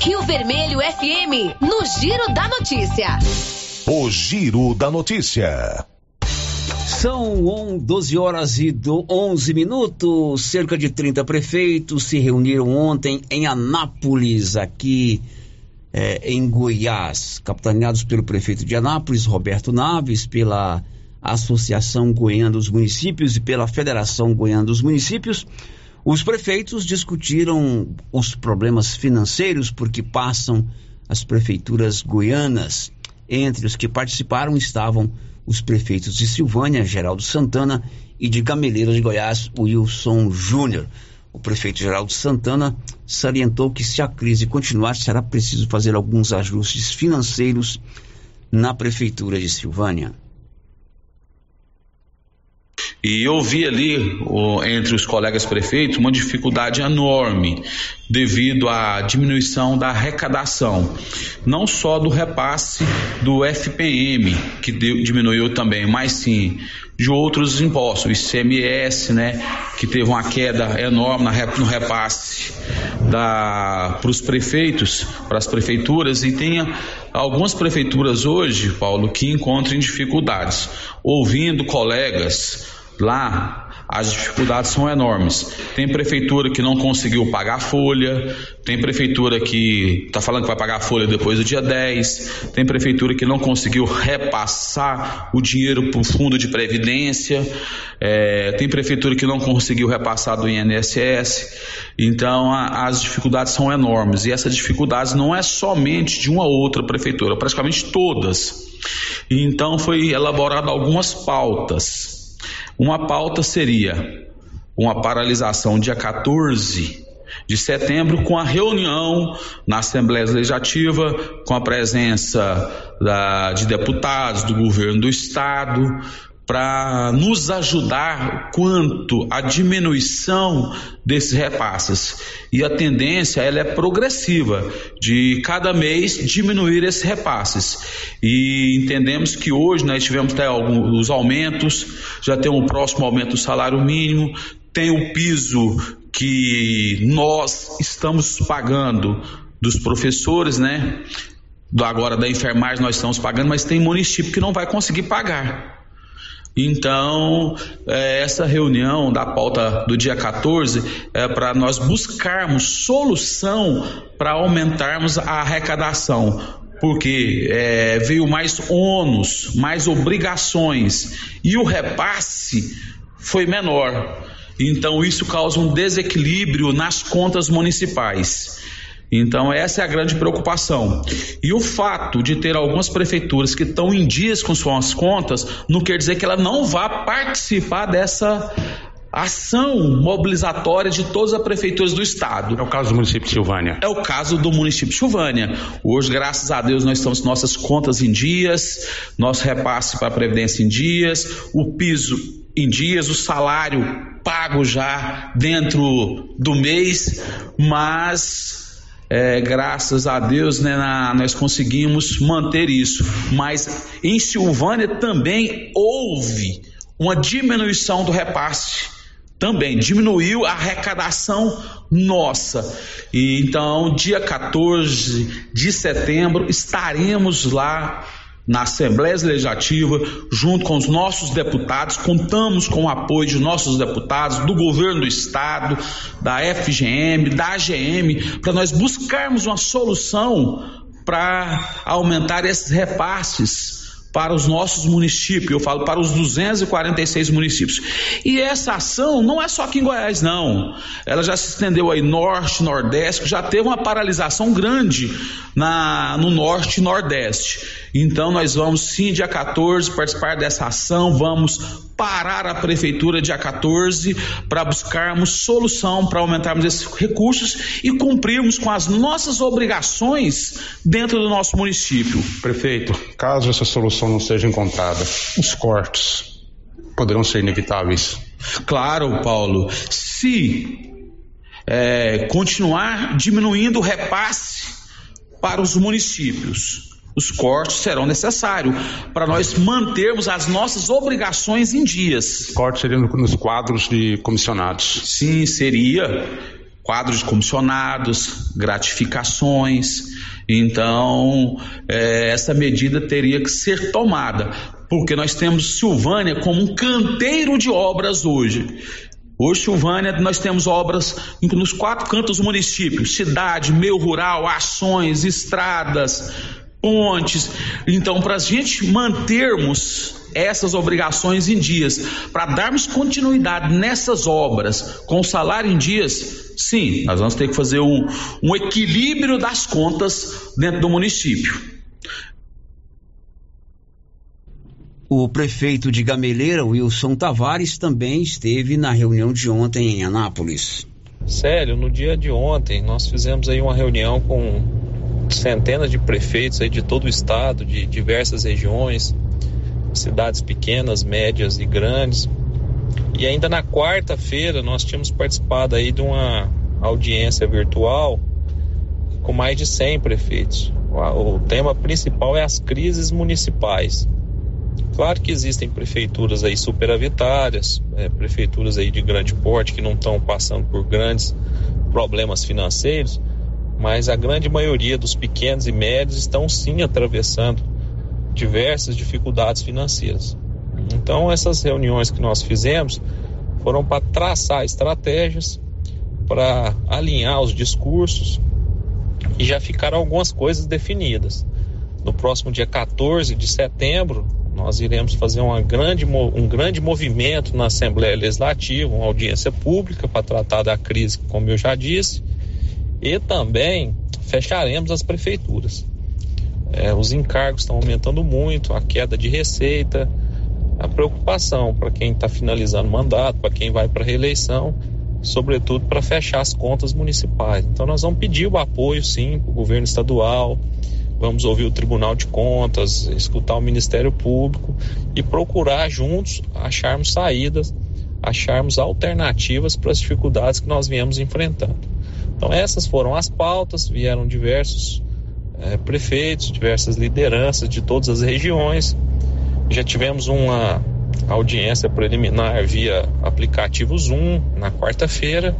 Rio Vermelho FM, no Giro da Notícia. O Giro da Notícia. São 12 horas e 11 minutos. Cerca de 30 prefeitos se reuniram ontem em Anápolis, aqui é, em Goiás, capitaneados pelo prefeito de Anápolis, Roberto Naves, pela Associação Goiana dos Municípios e pela Federação Goiana dos Municípios. Os prefeitos discutiram os problemas financeiros porque passam as prefeituras goianas. Entre os que participaram estavam os prefeitos de Silvânia, Geraldo Santana, e de Gameleiras de Goiás, Wilson Júnior. O prefeito Geraldo Santana salientou que se a crise continuar, será preciso fazer alguns ajustes financeiros na prefeitura de Silvânia. E eu vi ali, entre os colegas prefeitos, uma dificuldade enorme devido à diminuição da arrecadação, não só do repasse do FPM, que diminuiu também, mas sim de outros impostos, ICMS, né, que teve uma queda enorme no repasse para os prefeitos, para as prefeituras, e tem algumas prefeituras hoje, Paulo, que encontram dificuldades. Ouvindo colegas lá, as dificuldades são enormes. Tem prefeitura que não conseguiu pagar a folha, tem prefeitura que está falando que vai pagar a folha depois do dia 10, tem prefeitura que não conseguiu repassar o dinheiro para o fundo de previdência, é, tem prefeitura que não conseguiu repassar do INSS. Então a, as dificuldades são enormes e essas dificuldades não é somente de uma outra prefeitura, praticamente todas. Então foi elaborado algumas pautas uma pauta seria uma paralisação dia 14 de setembro com a reunião na Assembleia Legislativa com a presença da, de deputados do governo do estado para nos ajudar quanto à diminuição desses repasses. E a tendência ela é progressiva, de cada mês diminuir esses repasses. E entendemos que hoje nós tivemos até alguns aumentos, já tem um próximo aumento do salário mínimo, tem o piso que nós estamos pagando dos professores, né? Agora da enfermagem nós estamos pagando, mas tem município que não vai conseguir pagar. Então, é, essa reunião da pauta do dia 14 é para nós buscarmos solução para aumentarmos a arrecadação, porque é, veio mais ônus, mais obrigações e o repasse foi menor. Então, isso causa um desequilíbrio nas contas municipais. Então, essa é a grande preocupação. E o fato de ter algumas prefeituras que estão em dias com suas contas, não quer dizer que ela não vá participar dessa ação mobilizatória de todas as prefeituras do estado. É o caso do município de Silvânia. É o caso do município de Silvânia. Hoje, graças a Deus, nós estamos com nossas contas em dias, nosso repasse para a Previdência em dias, o piso em dias, o salário pago já dentro do mês, mas é, graças a Deus né, na, nós conseguimos manter isso. Mas em Silvânia também houve uma diminuição do repasse também diminuiu a arrecadação nossa. E então, dia 14 de setembro, estaremos lá na Assembleia Legislativa, junto com os nossos deputados, contamos com o apoio de nossos deputados, do governo do estado, da FGM, da AGM, para nós buscarmos uma solução para aumentar esses repasses para os nossos municípios, eu falo para os 246 municípios. E essa ação não é só aqui em Goiás, não. Ela já se estendeu aí norte, nordeste, já teve uma paralisação grande na, no norte e nordeste. Então nós vamos sim, dia 14, participar dessa ação, vamos parar a prefeitura dia 14 para buscarmos solução para aumentarmos esses recursos e cumprirmos com as nossas obrigações dentro do nosso município. Prefeito, caso essa solução não seja encontrada, os cortes poderão ser inevitáveis. Claro, Paulo. Se é, continuar diminuindo o repasse para os municípios, os cortes serão necessários para nós mantermos as nossas obrigações em dias. Cortes seriam nos quadros de comissionados? Sim, seria quadros de comissionados, gratificações. Então, é, essa medida teria que ser tomada, porque nós temos Silvânia como um canteiro de obras hoje. Hoje, Silvânia, nós temos obras nos quatro cantos do município: cidade, meio rural, ações, estradas, pontes. Então, para a gente mantermos essas obrigações em dias, para darmos continuidade nessas obras com salário em dias, sim, nós vamos ter que fazer um, um equilíbrio das contas dentro do município. O prefeito de Gameleira, Wilson Tavares, também esteve na reunião de ontem em Anápolis. Sério, no dia de ontem nós fizemos aí uma reunião com centenas de prefeitos aí de todo o estado, de diversas regiões, cidades pequenas, médias e grandes. E ainda na quarta-feira nós tínhamos participado aí de uma audiência virtual com mais de 100 prefeitos. O tema principal é as crises municipais. Claro que existem prefeituras aí superavitárias, é, prefeituras aí de grande porte que não estão passando por grandes problemas financeiros, mas a grande maioria dos pequenos e médios estão sim atravessando diversas dificuldades financeiras. Então, essas reuniões que nós fizemos foram para traçar estratégias, para alinhar os discursos e já ficaram algumas coisas definidas. No próximo dia 14 de setembro, nós iremos fazer uma grande, um grande movimento na Assembleia Legislativa, uma audiência pública para tratar da crise, como eu já disse, e também fecharemos as prefeituras. É, os encargos estão aumentando muito, a queda de receita, a preocupação para quem está finalizando o mandato, para quem vai para a reeleição, sobretudo para fechar as contas municipais. Então nós vamos pedir o apoio sim para o governo estadual, vamos ouvir o Tribunal de Contas, escutar o Ministério Público e procurar juntos acharmos saídas, acharmos alternativas para as dificuldades que nós viemos enfrentando. Então essas foram as pautas, vieram diversos é, prefeitos, diversas lideranças de todas as regiões. Já tivemos uma audiência preliminar via aplicativo Zoom na quarta-feira.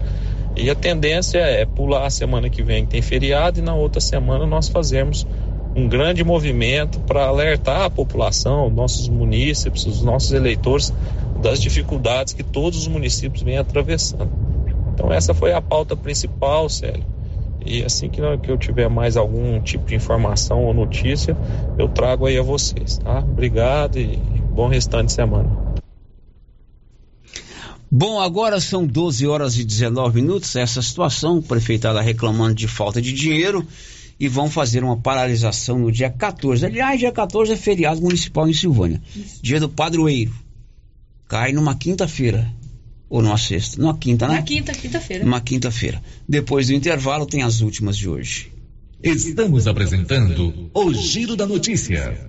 E a tendência é pular a semana que vem, que tem feriado, e na outra semana nós fazermos um grande movimento para alertar a população, nossos munícipes, os nossos eleitores, das dificuldades que todos os municípios vêm atravessando. Então essa foi a pauta principal, Célio. E assim que eu tiver mais algum tipo de informação ou notícia, eu trago aí a vocês, tá? Obrigado e bom restante de semana. Bom, agora são 12 horas e 19 minutos. Essa situação, o prefeito está reclamando de falta de dinheiro e vão fazer uma paralisação no dia 14. Aliás, dia 14 é feriado municipal em Silvânia. Isso. Dia do padroeiro. Cai numa quinta-feira. Ou numa sexta? Numa quinta, né? Na quinta, quinta-feira. Numa quinta-feira. Depois do intervalo, tem as últimas de hoje. Estamos apresentando o Giro da Notícia.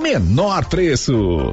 menor preço.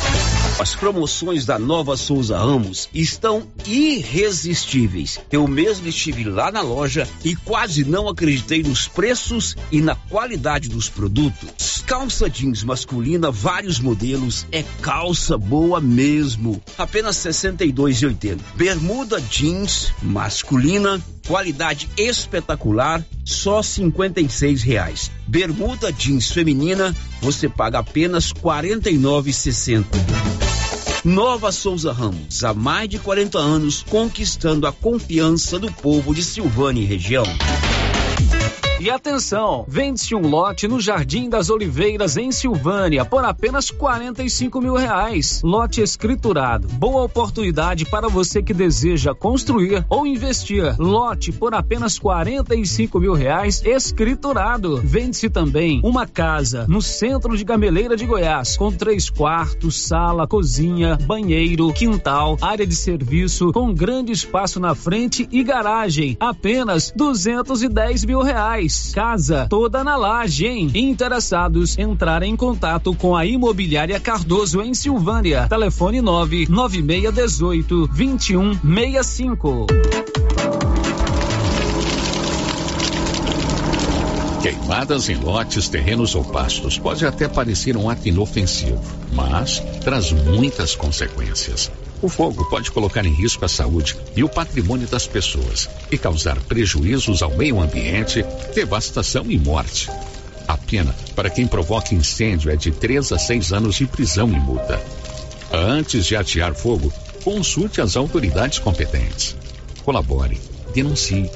As promoções da Nova Souza Ramos estão irresistíveis. Eu mesmo estive lá na loja e quase não acreditei nos preços e na qualidade dos produtos. Calça jeans masculina, vários modelos, é calça boa mesmo. Apenas 62,80. Bermuda jeans masculina, qualidade espetacular, só 56 reais. Bermuda jeans feminina, você paga apenas 49,60. Nova Souza Ramos, há mais de 40 anos, conquistando a confiança do povo de Silvânia e região. E atenção, vende-se um lote no Jardim das Oliveiras, em Silvânia, por apenas 45 mil reais. Lote escriturado. Boa oportunidade para você que deseja construir ou investir. Lote por apenas 45 mil reais, escriturado. Vende-se também uma casa no centro de Gameleira de Goiás, com três quartos, sala, cozinha, banheiro, quintal, área de serviço, com grande espaço na frente e garagem. Apenas 210 mil reais. Casa toda na laje, hein? Interessados, entrar em contato com a Imobiliária Cardoso em Silvânia. Telefone 99618 2165. Queimadas em lotes, terrenos ou pastos pode até parecer um ato inofensivo, mas traz muitas consequências. O fogo pode colocar em risco a saúde e o patrimônio das pessoas e causar prejuízos ao meio ambiente, devastação e morte. A pena para quem provoca incêndio é de 3 a 6 anos de prisão e multa. Antes de atear fogo, consulte as autoridades competentes. Colabore, denuncie.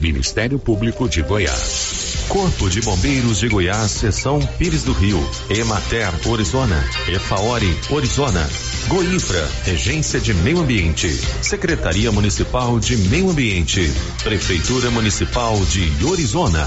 Ministério Público de Goiás. Corpo de Bombeiros de Goiás, Seção Pires do Rio. Emater, Orizona. Efaori, Orizona. Goinfra, Regência de Meio Ambiente. Secretaria Municipal de Meio Ambiente. Prefeitura Municipal de Orizona.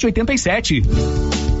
2287.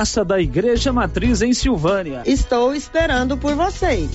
Praça da Igreja Matriz em Silvânia. Estou esperando por vocês.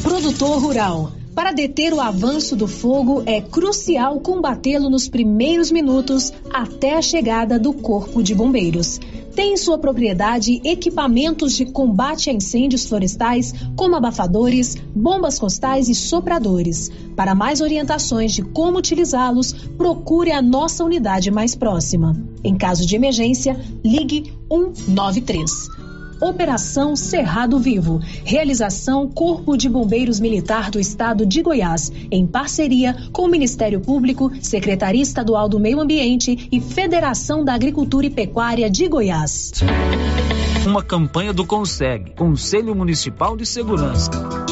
Produtor Rural. Para deter o avanço do fogo, é crucial combatê-lo nos primeiros minutos até a chegada do Corpo de Bombeiros. Tem em sua propriedade equipamentos de combate a incêndios florestais, como abafadores, bombas costais e sopradores. Para mais orientações de como utilizá-los, procure a nossa unidade mais próxima. Em caso de emergência, ligue 193. Operação Cerrado Vivo. Realização Corpo de Bombeiros Militar do Estado de Goiás, em parceria com o Ministério Público, Secretaria Estadual do Meio Ambiente e Federação da Agricultura e Pecuária de Goiás. Uma campanha do Conseg, Conselho Municipal de Segurança.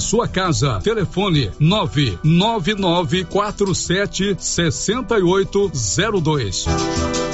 sua casa. Telefone 99947 6802.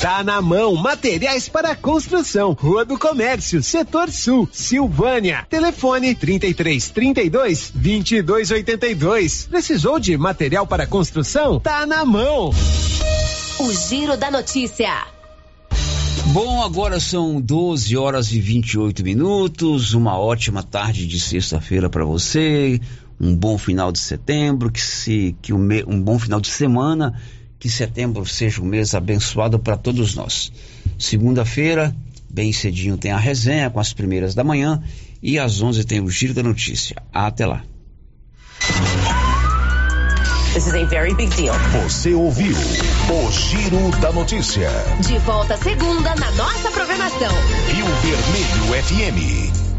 Tá na mão, materiais para construção. Rua do Comércio, Setor Sul, Silvânia. Telefone 33 32 22 82. Precisou de material para construção? Tá na mão. O Giro da Notícia. Bom, agora são 12 horas e 28 minutos. Uma ótima tarde de sexta-feira para você. Um bom final de setembro, que se que um, me, um bom final de semana que setembro seja um mês abençoado para todos nós. Segunda-feira, bem cedinho, tem a resenha com as primeiras da manhã e às 11 tem o Giro da Notícia. Até lá. This is a very big deal. Você ouviu o Giro da Notícia. De volta segunda na nossa programação. Rio Vermelho FM.